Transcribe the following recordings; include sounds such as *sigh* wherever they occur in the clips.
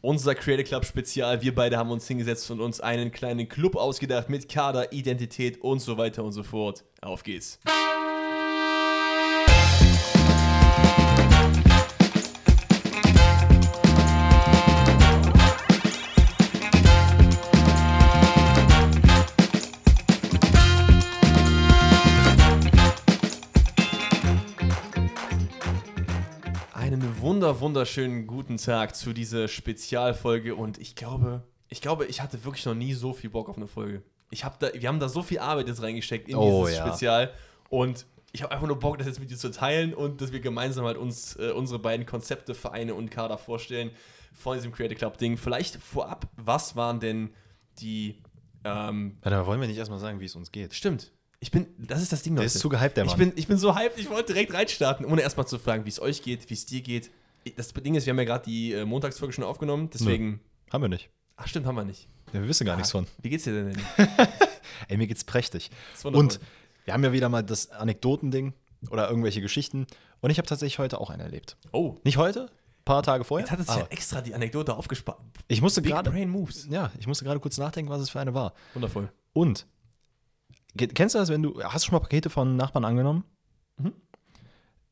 unser Creative Club Spezial. Wir beide haben uns hingesetzt und uns einen kleinen Club ausgedacht mit Kader, Identität und so weiter und so fort. Auf geht's. Wunder wunderschönen guten Tag zu dieser Spezialfolge und ich glaube, ich glaube, ich hatte wirklich noch nie so viel Bock auf eine Folge. Ich hab da, wir haben da so viel Arbeit jetzt reingesteckt in Oh, dieses ja. Spezial und ich habe einfach nur Bock, das jetzt mit dir zu teilen und dass wir gemeinsam halt uns äh, unsere beiden Konzepte, Vereine und Kader vorstellen von diesem Creative Club Ding. Vielleicht vorab, was waren denn die ähm, Warte wollen wir nicht erstmal sagen, wie es uns geht? Stimmt. Ich bin, das ist das Ding, Der Leute. ist zu gehypt, der Ich Mann. bin, ich bin so hyped, ich wollte direkt reinstarten, ohne erstmal zu fragen, wie es euch geht, wie es dir geht. Das Ding ist, wir haben ja gerade die äh, Montagsfolge schon aufgenommen, deswegen. Haben wir nicht. Ach, stimmt, haben wir nicht. Ja, wir wissen gar nichts von. Wie geht's dir denn? denn? *laughs* Ey, mir geht's prächtig. Und wir haben ja wieder mal das Anekdotending oder irgendwelche Geschichten. Und ich habe tatsächlich heute auch einen erlebt. Oh, Nicht heute, ein paar Tage vorher. jetzt hat es ja extra die Anekdote aufgespart. ich musste Big gerade. Brain Moves. Ja, ich musste gerade kurz nachdenken, was es für eine war. Wundervoll. Und kennst du das, wenn du hast du schon mal Pakete von Nachbarn angenommen?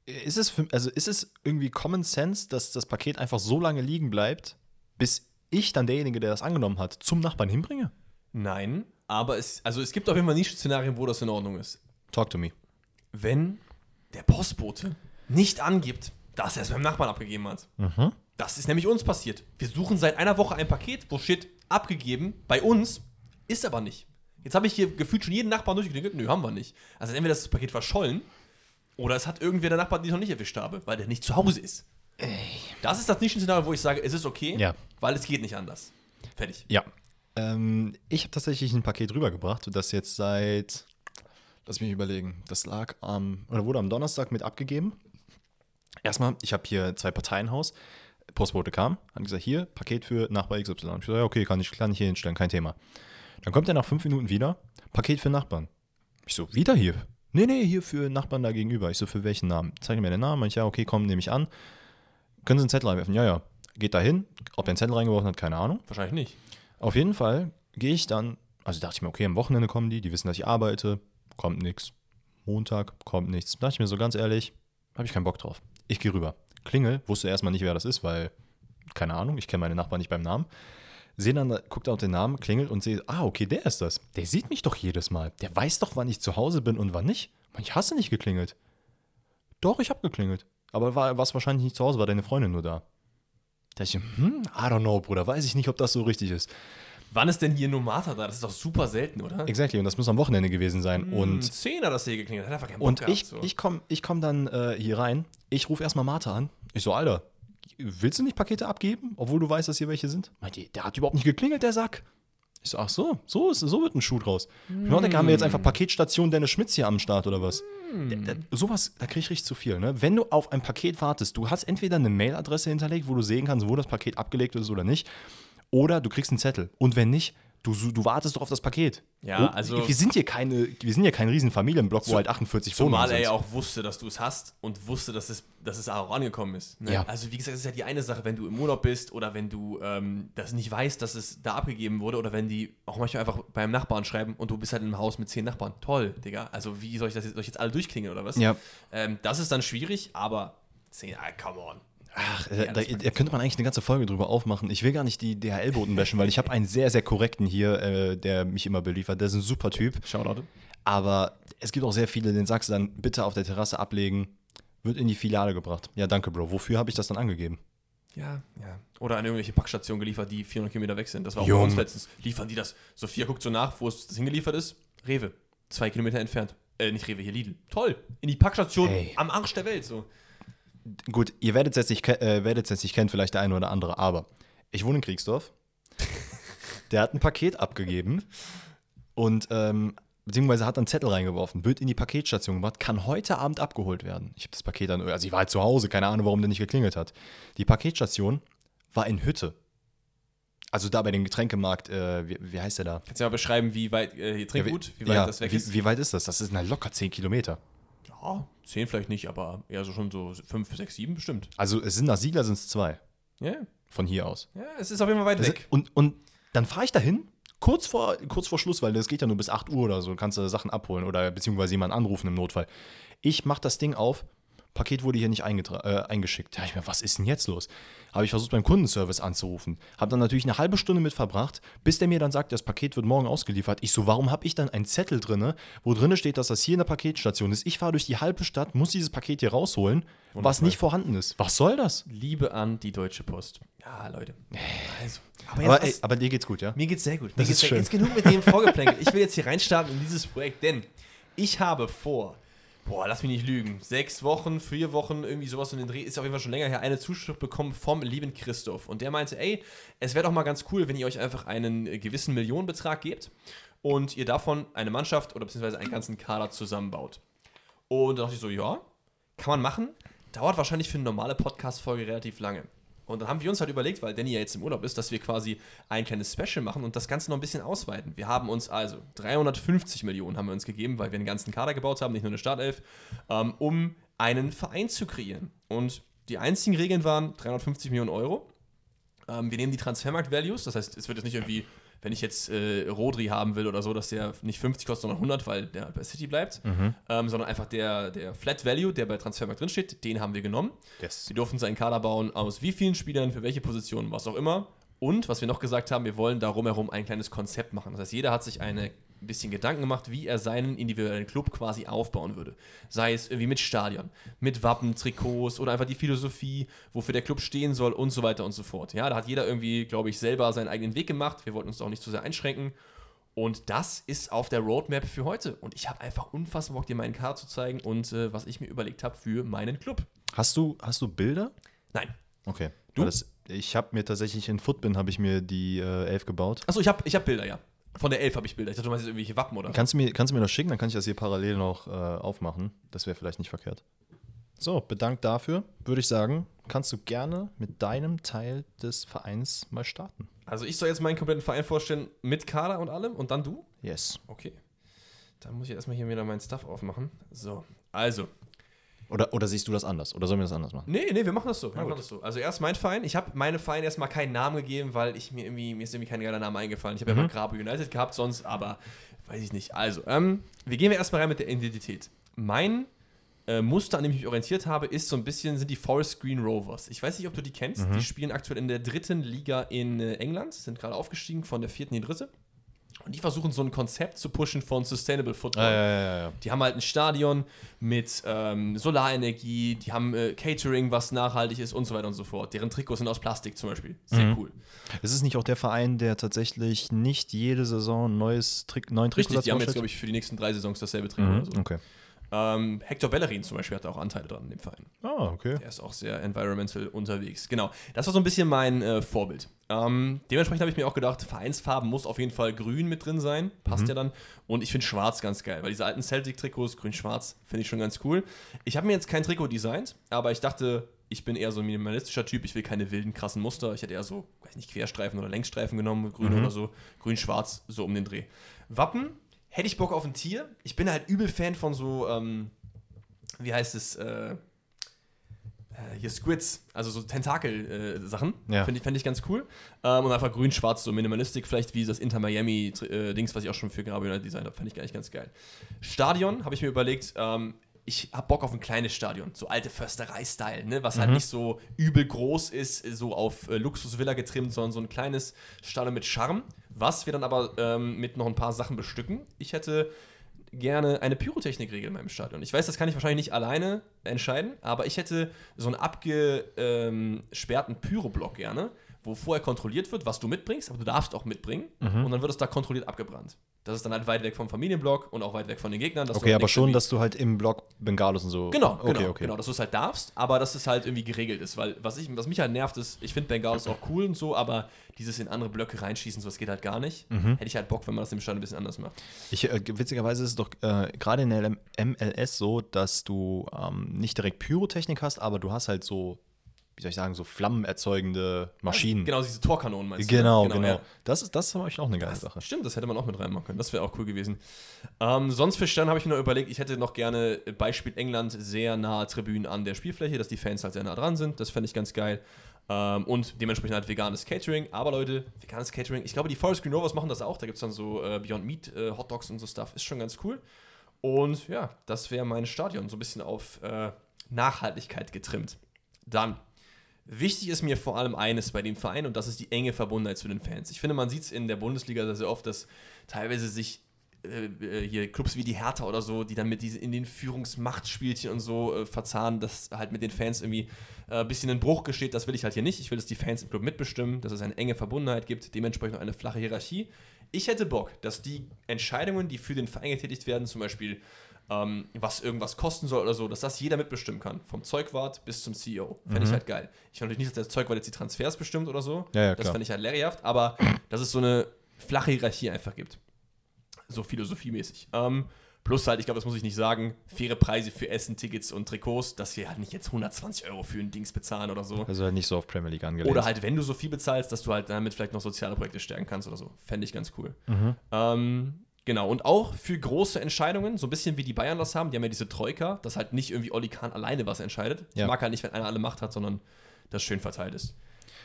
Ist es für, also ist es irgendwie Common Sense, dass das Paket einfach so lange liegen bleibt, bis ich dann derjenige, der das angenommen hat, zum Nachbarn hinbringe? Nein, aber es, also es gibt auf jeden Fall Nischenszenarien, wo das in Ordnung ist. Talk to me. Wenn der Postbote nicht angibt, dass er es beim Nachbarn abgegeben hat. Mhm. Das ist nämlich uns passiert. Wir suchen seit einer Woche ein Paket, wo steht abgegeben, bei uns, ist aber nicht. Jetzt habe ich hier gefühlt schon jeden Nachbarn durchgeklingelt. Nö, haben wir nicht. Also entweder das Paket verschollen oder es hat irgendwer der Nachbar, den ich noch nicht erwischt habe, weil der nicht zu Hause ist. Das ist das Nischenszenario, wo ich sage, es ist okay, Ja. weil es geht nicht anders. Fertig. Ja. Ähm, ich habe tatsächlich ein Paket rübergebracht, das jetzt seit, lass mich überlegen, das lag am, oder wurde am Donnerstag mit abgegeben. Erstmal, ich habe hier zwei Parteienhaus. Postbote kam, hat gesagt, hier, Paket für Nachbar XY. Ich gesagt, ja, okay, kann ich, kann ich hier hinstellen, kein Thema. Dann kommt er nach fünf Minuten wieder, Paket für Nachbarn. Ich so, wieder hier? Nee, nee, hier für Nachbarn da gegenüber. Ich so, für welchen Namen? Zeig mir den Namen. Ich, ja, okay, komm, nehme ich an. Können Sie einen Zettel reinwerfen? Ja, ja. Geht da hin. Ob er einen Zettel reingeworfen hat, keine Ahnung. Wahrscheinlich nicht. Auf jeden Fall gehe ich dann, also dachte ich mir, okay, am Wochenende kommen die, die wissen, dass ich arbeite, kommt nichts. Montag kommt nichts. Dachte ich mir so ganz ehrlich, habe ich keinen Bock drauf. Ich gehe rüber. Klingel, wusste erstmal nicht, wer das ist, weil, keine Ahnung, ich kenne meine Nachbarn nicht beim Namen. Sehe dann, guckt auf den Namen, klingelt und sehe, ah, okay, der ist das. Der sieht mich doch jedes Mal. Der weiß doch, wann ich zu Hause bin und wann nicht. Ich hasse nicht geklingelt. Doch, ich habe geklingelt. Aber war warst wahrscheinlich nicht zu Hause, war deine Freundin nur da. Da dachte ich, hm, I don't know, Bruder, weiß ich nicht, ob das so richtig ist. Wann ist denn hier nur Martha da? Das ist doch super selten, oder? Exactly, und das muss am Wochenende gewesen sein. Und Und, Zehner das hier geklingelt. Hat einfach keinen Bock und gehabt, ich, so. ich komme ich komm dann äh, hier rein. Ich rufe erstmal Martha an. Ich so, Alter, willst du nicht Pakete abgeben, obwohl du weißt, dass hier welche sind? Meint die, der hat überhaupt nicht geklingelt, der Sack. Ich so, ach so, so, ist, so wird ein Schuh draus. Mm. Ich denke, haben wir jetzt einfach Paketstation Dennis Schmitz hier am Start oder was? Da, da, sowas, da krieg ich richtig zu viel. Ne? Wenn du auf ein Paket wartest, du hast entweder eine Mailadresse hinterlegt, wo du sehen kannst, wo das Paket abgelegt ist oder nicht, oder du kriegst einen Zettel. Und wenn nicht, du, du wartest doch auf das Paket. Ja, Oh, also- Wir sind hier keine, wir sind hier kein Riesenfamilienblock, wo halt 48 Zumal Wohnungen er sind. ja auch wusste, dass du es hast und wusste, dass es, dass es auch angekommen ist. Ne? Ja. Also wie gesagt, es ist ja die eine Sache, wenn du im Urlaub bist oder wenn du ähm, das nicht weißt, dass es da abgegeben wurde oder wenn die auch manchmal einfach beim Nachbarn schreiben und du bist halt einem Haus mit zehn Nachbarn. Toll, Digga. Also wie soll ich das jetzt, soll ich jetzt alle durchklingen oder was? Ja. Ähm, das ist dann schwierig, aber zehn, ah, come on. Ach, Ja, da, da könnte man eigentlich eine ganze Folge drüber aufmachen. Ich will gar nicht die DHL-Boten bashen, *laughs* weil ich habe einen sehr, sehr korrekten hier, äh, der mich immer beliefert. Der ist ein super Typ. Shoutout. Aber es gibt auch sehr viele, den sagst du dann, bitte auf der Terrasse ablegen, wird in die Filiale gebracht. Ja, danke, Bro. Wofür habe ich das dann angegeben? Ja, ja. Oder an irgendwelche Packstationen geliefert, die 400 Kilometer weg sind. Das war auch Jung. bei uns letztens. Liefern die das? Sophia guckt so nach, wo es hingeliefert ist. Rewe. Zwei Kilometer entfernt. Äh, nicht Rewe, hier Lidl. Toll. In die Packstation Ey. am Arsch der Welt. So. Gut, ihr werdet es jetzt nicht, ke- äh, werdet es jetzt nicht kennen, vielleicht der eine oder andere, aber ich wohne in Kriegsdorf. *laughs* der hat ein Paket abgegeben und ähm, beziehungsweise hat einen Zettel reingeworfen, wird in die Paketstation gebracht, kann heute Abend abgeholt werden. Ich habe das Paket dann, also ich war halt zu Hause, keine Ahnung, warum der nicht geklingelt hat. Die Paketstation war in Hütte. Also da bei dem Getränkemarkt, äh, wie, wie heißt der da? Kannst du mal beschreiben, wie weit, äh, Trinkgut, wie weit ja, das weg wie, ist? wie weit ist das? Das ist na, locker 10 Kilometer. Ja, zehn vielleicht nicht, aber eher so schon so fünf, sechs, sieben bestimmt. Also es sind nach Siegler sind es zwei. Ja. Von hier aus. Ja, es ist auf jeden Fall weit Das weg. ist- Und, und dann fahre ich dahin, kurz vor, kurz vor Schluss, weil das geht ja nur bis 8 Uhr oder so, kannst du Sachen abholen oder beziehungsweise jemanden anrufen im Notfall. Ich mache das Ding auf, Paket wurde hier nicht äh, eingeschickt. Da ich mir, was ist denn jetzt los? Habe ich versucht, beim Kundenservice anzurufen. Habe dann natürlich eine halbe Stunde mit verbracht, bis der mir dann sagt, das Paket wird morgen ausgeliefert. Ich so, warum habe ich dann einen Zettel drinne, wo drinne steht, dass das hier in der Paketstation ist? Ich fahre durch die halbe Stadt, muss dieses Paket hier rausholen, was nicht vorhanden ist. Was soll das? Liebe an die Deutsche Post. Ja, Leute. Also. Aber, jetzt Aber, was- ey, aber dir geht's gut, ja? Mir geht's sehr gut. Mir Das geht's ist sehr, schön. Jetzt genug mit dem *laughs* Vorgeplänkel. Ich will jetzt hier reinstarten in dieses Projekt, denn ich habe vor, boah, lass mich nicht lügen, sechs Wochen, vier Wochen, irgendwie sowas in den Dreh, ist auf jeden Fall schon länger her, eine Zuschrift bekommen vom lieben Christoph. Und der meinte, ey, es wäre doch mal ganz cool, wenn ihr euch einfach einen gewissen Millionenbetrag gebt und ihr davon eine Mannschaft oder beziehungsweise einen ganzen Kader zusammenbaut. Und da dachte ich so, ja, kann man machen. Dauert wahrscheinlich für eine normale Podcast-Folge relativ lange. Und dann haben wir uns halt überlegt, weil Danny ja jetzt im Urlaub ist, dass wir quasi ein kleines Special machen und das Ganze noch ein bisschen ausweiten. Wir haben uns also 350 Millionen haben wir uns gegeben, weil wir einen ganzen Kader gebaut haben, nicht nur eine Startelf, ähm, um einen Verein zu kreieren. Und die einzigen Regeln waren 350 Millionen Euro. Ähm, wir nehmen die Transfermarkt-Values, das heißt, es wird jetzt nicht irgendwie, wenn ich jetzt äh, Rodri haben will oder so, dass der nicht 50 kostet, sondern 100, weil der bei City bleibt, ähm, sondern einfach der, der Flat Value, der bei Transfermarkt drinsteht, den haben wir genommen. Yes. Sie durften seinen Kader bauen aus wie vielen Spielern, für welche Positionen, was auch immer. Und was wir noch gesagt haben, wir wollen darum herum ein kleines Konzept machen. Das heißt, jeder hat sich eine ein bisschen Gedanken gemacht, wie er seinen individuellen Club quasi aufbauen würde. Sei es irgendwie mit Stadion, mit Wappen, Trikots oder einfach die Philosophie, wofür der Club stehen soll und so weiter und so fort. Ja, da hat jeder irgendwie, glaube ich, selber seinen eigenen Weg gemacht. Wir wollten uns auch nicht zu sehr einschränken. Und das ist auf der Roadmap für heute. Und ich habe einfach unfassbar Bock, dir meinen Kader zu zeigen und äh, was ich mir überlegt habe für meinen Club. Hast du, hast du Bilder? Nein, Okay. Du? Das, ich habe mir tatsächlich in Footbin habe ich mir die äh, Elf gebaut. Achso, ich habe ich hab Bilder, ja. Von der Elf habe ich Bilder. Ich dachte, du meinst irgendwelche Wappen oder. Kannst du mir, kannst du mir das schicken? Dann kann ich das hier parallel noch äh, aufmachen. Das wäre vielleicht nicht verkehrt. So, bedankt dafür. Würde ich sagen, kannst du gerne mit deinem Teil des Vereins mal starten. Also ich soll jetzt meinen kompletten Verein vorstellen mit Kader und allem und dann du? Yes. Okay. Dann muss ich erstmal hier wieder meinen Stuff aufmachen. So, also. Oder, oder siehst du das anders? Oder sollen wir das anders machen? Nee, nee, wir machen das so. Wir machen gut. das so. Also erst mein Verein. Ich habe meinem Verein erstmal keinen Namen gegeben, weil ich mir irgendwie, mir ist irgendwie kein geiler Name eingefallen. Ich habe ja mal Grabo United gehabt sonst, aber weiß ich nicht. Also, ähm, wir gehen wir erstmal rein mit der Identität. Mein äh, Muster, an dem ich mich orientiert habe, ist so ein bisschen, sind die Forest Green Rovers. Ich weiß nicht, ob du die kennst. Die spielen aktuell in der dritten Liga in äh, England, sind gerade aufgestiegen von der vierten in die dritte. Und die versuchen so ein Konzept zu pushen von Sustainable Football. Ah, ja, ja, ja, ja. Die haben halt ein Stadion mit ähm, Solarenergie, die haben äh, Catering, was nachhaltig ist und so weiter und so fort. Deren Trikots sind aus Plastik zum Beispiel. Sehr cool. Ist es nicht auch der Verein, der tatsächlich nicht jede Saison neues Trick, neuen Richtig, Trikotsatz die haben jetzt, glaube ich, für die nächsten drei Saisons dasselbe Trikot Mhm, oder so. Okay. Ähm, Hector Bellerin zum Beispiel hat auch Anteile dran in dem Verein. Ah, okay. Der ist auch sehr environmental unterwegs. Genau, das war so ein bisschen mein äh, Vorbild. Ähm, dementsprechend habe ich mir auch gedacht, Vereinsfarben muss auf jeden Fall grün mit drin sein. Passt ja dann. Und ich finde schwarz ganz geil, weil diese alten Celtic-Trikots, grün-schwarz, finde ich schon ganz cool. Ich habe mir jetzt kein Trikot designt, aber ich dachte, ich bin eher so ein minimalistischer Typ. Ich will keine wilden, krassen Muster. Ich hätte eher so, weiß nicht, Querstreifen oder Längsstreifen genommen, grün oder so. Grün-schwarz, so um den Dreh. Wappen, hätte ich Bock auf ein Tier. Ich bin halt übel Fan von so, ähm, wie heißt es, äh, äh, hier Squids, also so Tentakel-Sachen. Ja. Finde ich, fänd ich ganz cool. Ähm, und einfach grün-schwarz, so Minimalistik, vielleicht wie das Inter Miami-Dings, was ich auch schon für United designt habe, fände ich eigentlich ganz geil. Stadion habe ich mir überlegt, ähm, ich habe Bock auf ein kleines Stadion, so alte Försterei-Style, ne? was halt nicht so übel groß ist, so auf äh, Luxusvilla getrimmt, sondern so ein kleines Stadion mit Charme, was wir dann aber ähm, mit noch ein paar Sachen bestücken. Ich hätte gerne eine Pyrotechnikregel in meinem Stadion. Ich weiß, das kann ich wahrscheinlich nicht alleine entscheiden, aber ich hätte so einen abgesperrten Pyroblock gerne, wo vorher kontrolliert wird, was du mitbringst, aber du darfst auch mitbringen und dann wird es da kontrolliert abgebrannt. Das ist dann halt weit weg vom Familienblock und auch weit weg von den Gegnern. Okay, halt aber schon, dass du halt im Block Bengalos und so. Genau, okay, genau, okay. genau, dass du es halt darfst, aber dass es halt irgendwie geregelt ist, weil was, ich, was mich halt nervt ist, ich finde Bengalos auch cool und so, aber dieses in andere Blöcke reinschießen, so das geht halt gar nicht. Mhm. Hätte ich halt Bock, wenn man das im Stadion ein bisschen anders macht. Ich, äh, witzigerweise ist es doch äh, gerade in der MLS so, dass du ähm, nicht direkt Pyrotechnik hast, aber du hast halt so, wie soll ich sagen, so flammenerzeugende Maschinen. Genau, diese Torkanonen meinst du? ne? Genau, genau. ja. Das ist, das ist aber auch eine geile Sache. Stimmt, das hätte man auch mit reinmachen können. Das wäre auch cool gewesen. Ähm, sonst für Stern habe ich mir noch überlegt, ich hätte noch gerne äh, Beispiel England sehr nahe Tribünen an der Spielfläche, dass die Fans halt sehr nah dran sind. Das fände ich ganz geil. Ähm, und dementsprechend halt veganes Catering. Aber Leute, veganes Catering, ich glaube, die Forest Green Rovers machen das auch. Da gibt es dann so äh, Beyond Meat äh, Hot Dogs und so Stuff. Ist schon ganz cool. Und ja, das wäre mein Stadion. So ein bisschen auf äh, Nachhaltigkeit getrimmt. Dann, wichtig ist mir vor allem eines bei dem Verein und das ist die enge Verbundenheit zu den Fans. Ich finde, man sieht es in der Bundesliga sehr, sehr oft, dass teilweise sich äh, äh, hier Clubs wie die Hertha oder so, die dann mit diesen in den Führungsmachtspielchen und so äh, verzahnen, dass halt mit den Fans irgendwie äh, ein bisschen ein Bruch geschieht. Das will ich halt hier nicht. Ich will, dass die Fans im Club mitbestimmen, dass es eine enge Verbundenheit gibt, dementsprechend eine flache Hierarchie. Ich hätte Bock, dass die Entscheidungen, die für den Verein getätigt werden, zum Beispiel ähm, was irgendwas kosten soll oder so, dass das jeder mitbestimmen kann. Vom Zeugwart bis zum CEO. Fände ich halt geil. Ich will natürlich nicht, dass der Zeugwart jetzt die Transfers bestimmt oder so. Ja, ja, das fände ich halt lehrerhaft, aber dass es so eine flache Hierarchie einfach gibt. So philosophiemäßig. Ähm, plus halt, ich glaube, das muss ich nicht sagen, faire Preise für Essen, Tickets und Trikots, dass wir halt nicht jetzt 120 Euro für ein Dings bezahlen oder so. Also halt nicht so auf Premier League angelegt. Oder halt, wenn du so viel bezahlst, dass du halt damit vielleicht noch soziale Projekte stärken kannst oder so. Fände ich ganz cool. Ähm, genau, und auch für große Entscheidungen, so ein bisschen wie die Bayern das haben, die haben ja diese Troika, dass halt nicht irgendwie Oli Kahn alleine was entscheidet. Ich Ja. mag halt nicht, wenn einer alle Macht hat, sondern das schön verteilt ist.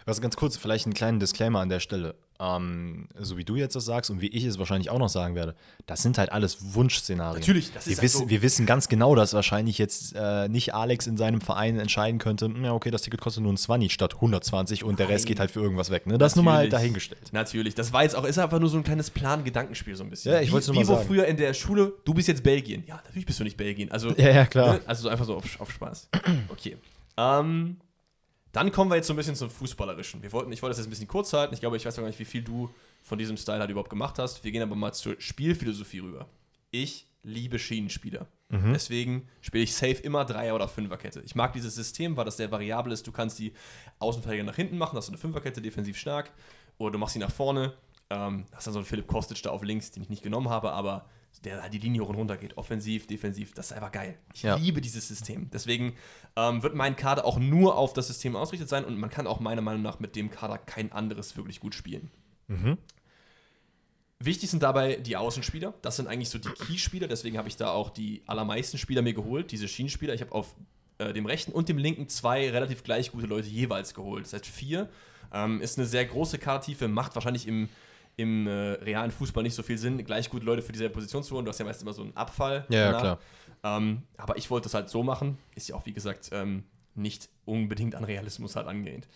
Was ganz kurz, vielleicht einen kleinen Disclaimer an der Stelle. Ähm, so wie du jetzt das sagst und wie ich es wahrscheinlich auch noch sagen werde, das sind halt alles Wunschszenarien. Natürlich, das wir ist halt wissen, so. Wir wissen ganz genau, dass wahrscheinlich jetzt äh, nicht Alex in seinem Verein entscheiden könnte, "Hm, ja, okay, das Ticket kostet nur ein 20 statt 120 und der Rest Nein. geht halt für irgendwas weg. Ne? Das nur mal halt Natürlich. dahingestellt. Natürlich. Das war jetzt auch, ist einfach nur so ein kleines Plan-Gedankenspiel so ein bisschen. Ja, ich wollt's nur mal sagen. früher in der Schule, du bist jetzt Belgien. Ja, natürlich bist du nicht Belgien. Also, Ja, ja, klar. Ne? Also so einfach so auf, auf Spaß. Okay. Ähm, dann kommen wir jetzt so ein bisschen zum Fußballerischen. Wir wollten, ich wollte das jetzt ein bisschen kurz halten. Ich glaube, ich weiß gar nicht, wie viel du von diesem Style halt überhaupt gemacht hast. Wir gehen aber mal zur Spielphilosophie rüber. Ich liebe Schienenspieler. Deswegen spiele ich safe immer Dreier- oder Fünferkette. Ich mag dieses System, weil das sehr variabel ist. Du kannst die Außenverteidiger nach hinten machen, hast du eine Fünferkette, defensiv stark. Oder du machst sie nach vorne. Ähm, hast dann so einen Philipp Kostic da auf links, den ich nicht genommen habe, aber der halt die Linie hoch und runter geht. Offensiv, defensiv, das ist einfach geil. Ich Ja. liebe dieses System. Deswegen ähm, wird mein Kader auch nur auf das System ausgerichtet sein und man kann auch meiner Meinung nach mit dem Kader kein anderes wirklich gut spielen. Wichtig sind dabei die Außenspieler. Das sind eigentlich so die Key-Spieler. Deswegen habe ich da auch die allermeisten Spieler mir geholt, diese Schienenspieler. Ich habe auf äh, dem rechten und dem linken zwei relativ gleich gute Leute jeweils geholt. Das heißt vier. Ähm, ist eine sehr große Kadertiefe, macht wahrscheinlich im, im äh, realen Fußball nicht so viel Sinn, gleich gute Leute für dieselbe Position zu holen. Du hast ja meist immer so einen Abfall. Ja, danach. klar. Ähm, aber ich wollte das halt so machen. Ist ja auch, wie gesagt, ähm, nicht unbedingt an Realismus halt angelehnt.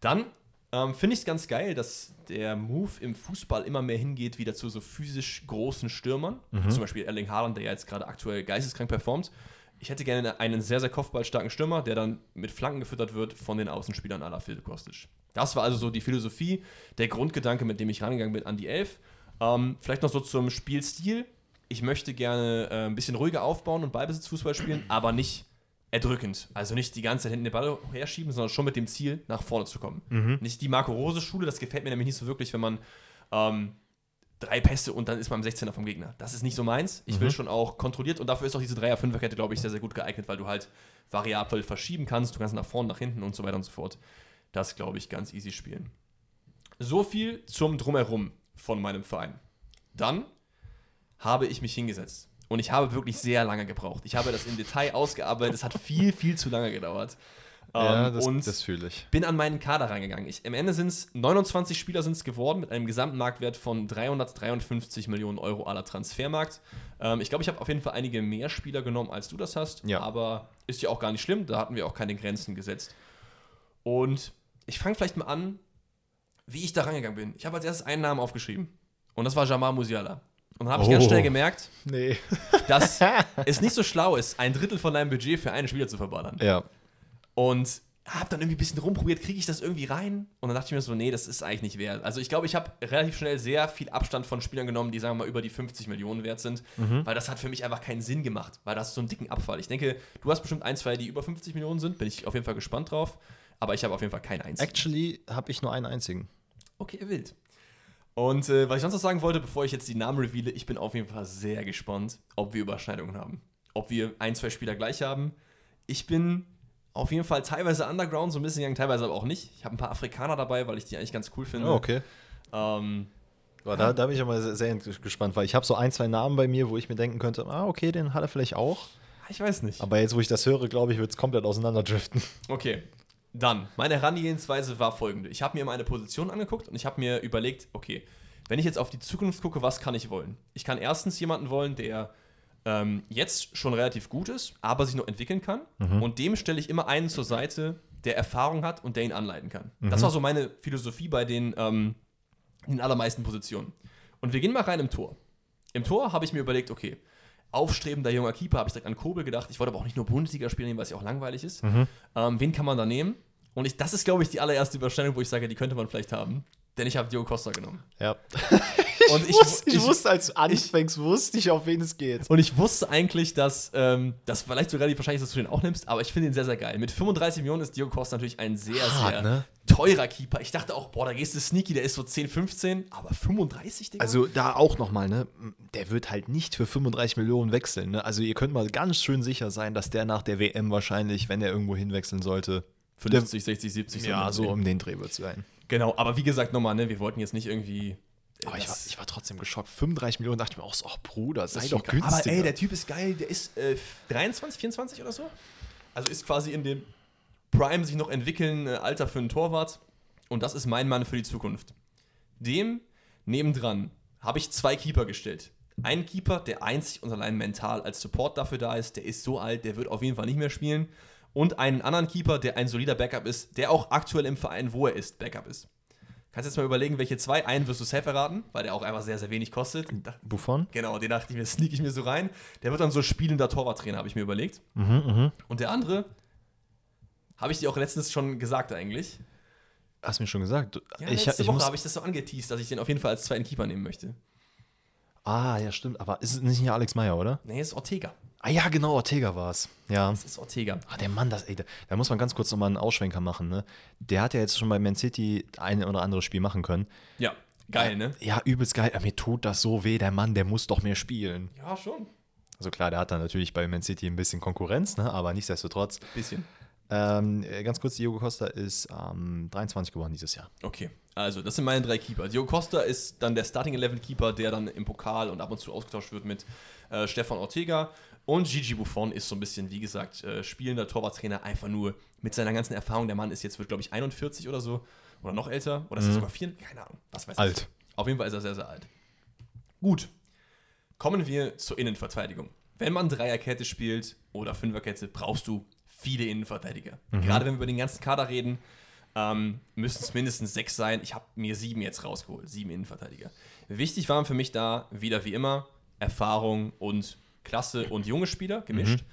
Dann ähm, finde ich es ganz geil, dass der Move im Fußball immer mehr hingeht, wieder zu so physisch großen Stürmern. Zum Beispiel Erling Haaland, der ja jetzt gerade aktuell geisteskrank performt. Ich hätte gerne einen sehr, sehr kopfballstarken Stürmer, der dann mit Flanken gefüttert wird von den Außenspielern aller Philipp Kostic. Das war also so die Philosophie, der Grundgedanke, mit dem ich rangegangen bin an die Elf. Ähm, vielleicht noch so zum Spielstil. Ich möchte gerne äh, ein bisschen ruhiger aufbauen und Ballbesitzfußball spielen, *clears throat* aber nicht erdrückend. Also nicht die ganze Zeit hinten den Ball herschieben, sondern schon mit dem Ziel, nach vorne zu kommen. Nicht die Marco-Rose-Schule, das gefällt mir nämlich nicht so wirklich, wenn man ähm, drei Pässe und dann ist man am 16er vom Gegner. Das ist nicht so meins. Ich will schon auch kontrolliert und dafür ist auch diese Dreier-Fünfer-Kette, glaube ich, sehr, sehr gut geeignet, weil du halt variabel verschieben kannst. Du kannst nach vorne, nach hinten und so weiter und so fort. Das, glaube ich, ganz easy spielen. So viel zum Drumherum von meinem Verein. Dann habe ich mich hingesetzt. Und ich habe wirklich sehr lange gebraucht. Ich habe das im Detail ausgearbeitet. Es hat viel, viel zu lange gedauert. Ja, Ähm, das, und das fühle ich. bin an meinen Kader reingegangen. Ich, am Ende sind es 29 Spieler sind es geworden mit einem Gesamtmarktwert von 353 Millionen Euro aller Transfermarkt. Ähm, ich glaube, ich habe auf jeden Fall einige mehr Spieler genommen, als du das hast. Ja. Aber ist ja auch gar nicht schlimm. Da hatten wir auch keine Grenzen gesetzt. Und ich fange vielleicht mal an, wie ich da rangegangen bin. Ich habe als erstes einen Namen aufgeschrieben. Und das war Jamal Musiala. Und dann habe ich ganz Oh. schnell gemerkt, Nee. dass *laughs* es nicht so schlau ist, ein Drittel von deinem Budget für einen Spieler zu verballern. Ja. Und habe dann irgendwie ein bisschen rumprobiert, kriege ich das irgendwie rein? Und dann dachte ich mir so, nee, das ist eigentlich nicht wert. Also ich glaube, ich habe relativ schnell sehr viel Abstand von Spielern genommen, die, sagen wir mal, über die 50 Millionen wert sind, weil das hat für mich einfach keinen Sinn gemacht, weil das ist so einen dicken Abfall. Ich denke, du hast bestimmt ein, zwei, die über 50 Millionen sind, bin ich auf jeden Fall gespannt drauf, aber ich habe auf jeden Fall keinen einzigen. Actually habe ich nur einen einzigen. Okay, wild. Und äh, was ich sonst noch sagen wollte, bevor ich jetzt die Namen reveale, ich bin auf jeden Fall sehr gespannt, ob wir Überschneidungen haben. Ob wir ein, zwei Spieler gleich haben. Ich bin auf jeden Fall teilweise Underground so ein bisschen gegangen, teilweise aber auch nicht. Ich habe ein paar Afrikaner dabei, weil ich die eigentlich ganz cool finde. Oh, okay. Ähm, Aber da, da bin ich aber sehr, sehr gespannt, weil ich habe so ein, zwei Namen bei mir, wo ich mir denken könnte, ah, okay, den hat er vielleicht auch. ich weiß nicht. Aber jetzt, wo ich das höre, glaube ich, wird es komplett auseinanderdriften. Okay. Dann, meine Herangehensweise war folgende. Ich habe mir meine Position angeguckt und ich habe mir überlegt, okay, wenn ich jetzt auf die Zukunft gucke, was kann ich wollen? Ich kann erstens jemanden wollen, der ähm, jetzt schon relativ gut ist, aber sich noch entwickeln kann. Und dem stelle ich immer einen zur Seite, der Erfahrung hat und der ihn anleiten kann. Das war so meine Philosophie bei den, ähm, den allermeisten Positionen. Und wir gehen mal rein im Tor. Im Tor habe ich mir überlegt, okay, aufstrebender junger Keeper, habe ich direkt an Kobel gedacht. Ich wollte aber auch nicht nur Bundesligaspieler nehmen, weil es ja auch langweilig ist. Ähm, wen kann man da nehmen? Und ich, das ist, glaube ich, die allererste Überstellung, wo ich sage, die könnte man vielleicht haben. Denn ich habe Diogo Costa genommen. Ja. *laughs* Und Ich, wusste, ich, wusste, als du anfängst, wusste ich, auf wen es geht. Und ich wusste eigentlich, dass ähm, das vielleicht sogar die wahrscheinlich, dass du den auch nimmst, aber ich finde ihn sehr, sehr geil. Mit 35 Millionen ist Diogo Costa natürlich ein sehr, Hart, sehr ne? teurer Keeper. Ich dachte auch, boah, da gehst du sneaky, der ist so 10, 15, aber 35, Digga? Also da auch nochmal, ne? Der wird halt nicht für 35 Millionen wechseln, ne? Also ihr könnt mal ganz schön sicher sein, dass der nach der WM wahrscheinlich, wenn er irgendwo hinwechseln sollte, 50, 60, 70, ja, so um den Dreh wird es sein. Genau, aber wie gesagt, nochmal, ne, wir wollten jetzt nicht irgendwie. äh, Aber ich war, ich war trotzdem geschockt. 35 Millionen dachte ich mir auch so, ach Bruder, sei das doch günstiger. Aber ey, der Typ ist geil, der ist äh, 23, 24 oder so. Also ist quasi in dem Prime sich noch entwickeln, äh, Alter für einen Torwart. Und das ist mein Mann für die Zukunft. Dem nebendran habe ich zwei Keeper gestellt. Einen Keeper, der einzig und allein mental als Support dafür da ist, der ist so alt, der wird auf jeden Fall nicht mehr spielen. Und einen anderen Keeper, der ein solider Backup ist, der auch aktuell im Verein, wo er ist, Backup ist. Kannst jetzt mal überlegen, welche zwei. Einen wirst du safe erraten, weil der auch einfach sehr, sehr wenig kostet. Buffon? Genau, den dachte ich mir, *laughs* sneak ich mir so rein. Der wird dann so spielender Torwarttrainer, habe ich mir überlegt. Und der andere, habe ich dir auch letztens schon gesagt eigentlich. Hast du mir schon gesagt? Du- Ja, ich, letzte ich Woche muss, habe ich das so angeteased, dass ich den auf jeden Fall als zweiten Keeper nehmen möchte. ah, ja, stimmt. Aber ist es nicht hier Alex Meyer, oder? Nee, es ist Ortega. Ah ja, genau, Ortega war es. Ja. Das ist Ortega. Ah, der Mann, das, ey, da, da muss man ganz kurz nochmal einen Ausschwenker machen, ne? Der hat ja jetzt schon bei Man City ein oder andere Spiel machen können. Ja, geil, ne? Ja, übelst geil. Aber mir tut das so weh, der Mann, der muss doch mehr spielen. Ja, schon. Also klar, der hat dann natürlich bei Man City ein bisschen Konkurrenz, ne? aber nichtsdestotrotz. Bisschen. Ähm, äh, ganz kurz, Diogo Costa ist ähm, 23 geworden dieses Jahr. Okay, also das sind meine drei Keeper. Diogo Costa ist dann der Starting 11 Keeper, der dann im Pokal und ab und zu ausgetauscht wird mit äh, Stefan Ortega. Und Gigi Buffon ist so ein bisschen, wie gesagt, äh, spielender Torwarttrainer, einfach nur mit seiner ganzen Erfahrung. Der Mann ist jetzt, wird glaube ich 41 oder so, oder noch älter, oder ist er sogar 4, keine Ahnung, was weiß ich. Alt. Auf jeden Fall ist er sehr, sehr alt. Gut, kommen wir zur Innenverteidigung. Wenn man Dreierkette spielt oder Fünferkette, brauchst du viele Innenverteidiger. Gerade wenn wir über den ganzen Kader reden, ähm, müssen es mindestens sechs sein. Ich habe mir sieben jetzt rausgeholt, sieben Innenverteidiger. Wichtig waren für mich da wieder wie immer Erfahrung und Klasse und junge Spieler gemischt.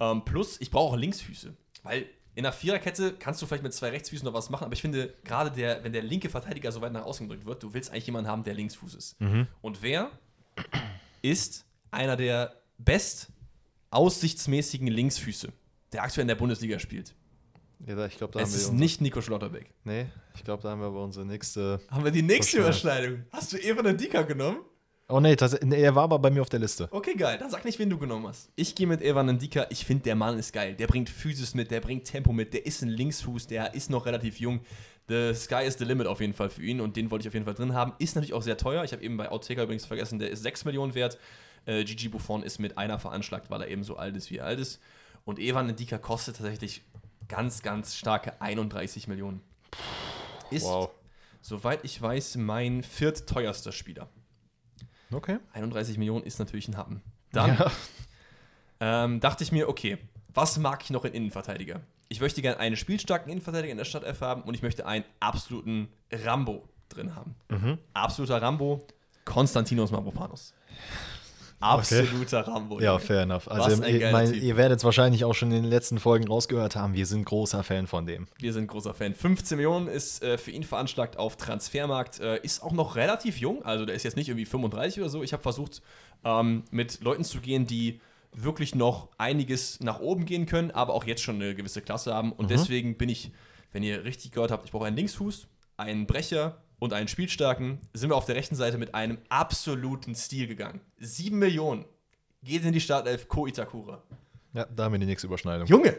Ähm, plus, ich brauche auch Linksfüße, weil in der Viererkette kannst du vielleicht mit zwei Rechtsfüßen noch was machen, aber ich finde, gerade der, wenn der linke Verteidiger so weit nach außen gedrückt wird, du willst eigentlich jemanden haben, der Linksfuß ist. Und wer ist einer der best aussichtsmäßigen Linksfüße, der aktuell in der Bundesliga spielt? Ja, ich glaube, da Es haben wir ist unser- nicht Nico Schlotterbeck. Nee, ich glaube, da haben wir aber unsere nächste. Haben wir die nächste Überschneidung. Überschneidung? Hast du Evan Dika genommen? Oh nee, tats- nee, er war aber bei mir auf der Liste. Okay, geil. Dann sag nicht, wen du genommen hast. Ich gehe mit Evan Ndika. Ich finde, der Mann ist geil. Der bringt Physis mit, der bringt Tempo mit, der ist ein Linksfuß, der ist noch relativ jung. The sky is the limit auf jeden Fall für ihn und den wollte ich auf jeden Fall drin haben. Ist natürlich auch sehr teuer. Ich habe eben bei Outtaka übrigens vergessen, der ist 6 Millionen wert. Äh, Gigi Buffon ist mit einer veranschlagt, weil er eben so alt ist, wie er alt ist. Und Evan Ndika kostet tatsächlich ganz, ganz starke 31 Millionen. Ist, Wow. soweit ich weiß, mein viertteuerster Spieler. Okay. 31 Millionen ist natürlich ein Happen. Dann Ja. ähm, dachte ich mir, okay, was mag ich noch in Innenverteidiger? Ich möchte gerne einen spielstarken Innenverteidiger in der Startelf haben und ich möchte einen absoluten Rambo drin haben. Absoluter Rambo, Konstantinos Mavropanos. Absoluter Rambo. Ja, fair enough. Also ihr, mein, ihr werdet es wahrscheinlich auch schon in den letzten Folgen rausgehört haben. Wir sind großer Fan von dem. Wir sind großer Fan. 15 Millionen ist äh, für ihn veranschlagt auf Transfermarkt. Äh, ist auch noch relativ jung, also der ist jetzt nicht irgendwie 35 oder so. Ich habe versucht, ähm, mit Leuten zu gehen, die wirklich noch einiges nach oben gehen können, aber auch jetzt schon eine gewisse Klasse haben. Und deswegen bin ich, wenn ihr richtig gehört habt, ich brauche einen Linksfuß, einen Brecher und einen Spielstarken. Sind wir auf der rechten Seite mit einem absoluten Stil gegangen. 7 Millionen. Geht in die Startelf Ko Itakura. Ja, da haben wir die nächste Überschneidung. Junge!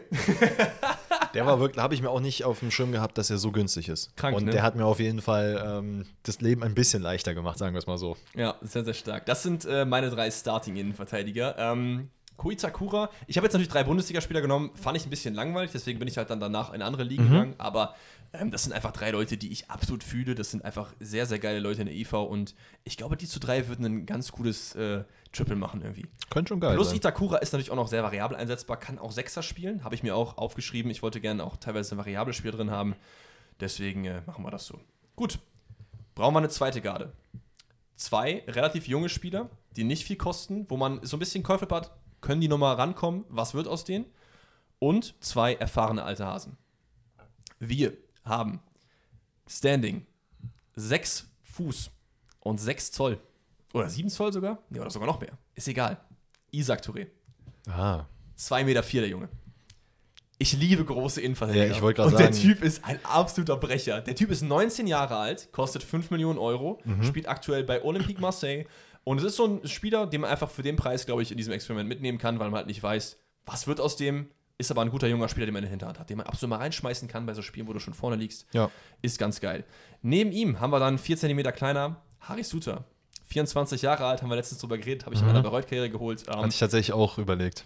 *laughs* Der war wirklich, habe ich mir auch nicht auf dem Schirm gehabt, dass er so günstig ist. Krank, Und ne? der hat mir auf jeden Fall ähm, das Leben ein bisschen leichter gemacht, sagen wir es mal so. Ja, sehr, sehr stark. Das sind äh, meine drei Starting-Innenverteidiger. Ähm, Koizakura. Ich habe jetzt natürlich drei Bundesligaspieler genommen, fand ich ein bisschen langweilig, deswegen bin ich halt dann danach in andere Liga gegangen. Aber das sind einfach drei Leute, die ich absolut fühle. Das sind einfach sehr, sehr geile Leute in der IV und ich glaube, die zu drei würden ein ganz gutes äh, Triple machen irgendwie. Könnte schon geil Plus sein. Itakura ist natürlich auch noch sehr variabel einsetzbar, kann auch Sechser spielen, habe ich mir auch aufgeschrieben. Ich wollte gerne auch teilweise variable Spieler drin haben. Deswegen äh, machen wir das so. Gut. Brauchen wir eine zweite Garde. Zwei relativ junge Spieler, die nicht viel kosten, wo man so ein bisschen Käufe hat, können die nochmal rankommen, was wird aus denen? Und zwei erfahrene alte Hasen. Wir haben Standing 6 Fuß und 6 Zoll. Oder 7 Zoll sogar? Ja, oder sogar noch mehr. Ist egal. Isaac Touré. Ah, 2,4 Meter vier, der Junge. Ich liebe große Innenverteidiger. Ja, ich wollte gerade Und der sagen- Typ ist ein absoluter Brecher. Der Typ ist 19 Jahre alt, kostet 5 Millionen Euro, Mhm. spielt aktuell bei Olympique Marseille. Und es ist so ein Spieler, den man einfach für den Preis, glaube ich, in diesem Experiment mitnehmen kann, weil man halt nicht weiß, was wird aus dem. Ist aber ein guter junger Spieler, den man in der Hinterhand hat, den man absolut mal reinschmeißen kann bei so Spielen, wo du schon vorne liegst. ja. Ist ganz geil. Neben ihm haben wir dann 4 cm kleiner Harry Suter. 24 Jahre alt, haben wir letztens drüber geredet, habe ich in meiner Bayreuth-Karriere geholt. Ähm, Hatte ich tatsächlich auch überlegt.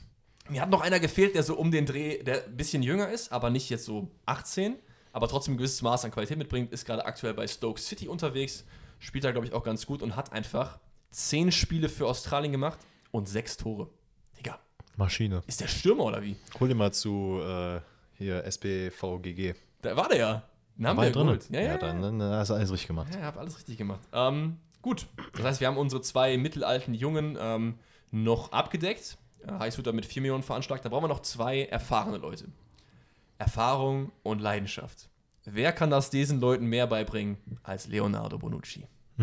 mir hat noch einer gefehlt, der so um den Dreh, der ein bisschen jünger ist, aber nicht jetzt so 18, aber trotzdem ein gewisses Maß an Qualität mitbringt, ist gerade aktuell bei Stoke City unterwegs, spielt da, glaube ich, auch ganz gut und hat einfach 10 Spiele für Australien gemacht und 6 Tore. Maschine. ist der Stürmer oder wie? Hol dir mal zu äh, hier SBVGG. Da war der ja. Den haben War wir er drin? geholt. Ja, ja, dann, dann hast du alles richtig gemacht. Ja, ich habe alles richtig gemacht. Ähm, gut, das heißt, wir haben unsere zwei mittelalten Jungen ähm, noch abgedeckt. Äh, Heißhuter mit 4 Millionen veranschlagt. Da brauchen wir noch zwei erfahrene Leute. Erfahrung und Leidenschaft. Wer kann das diesen Leuten mehr beibringen als Leonardo Bonucci? *laughs*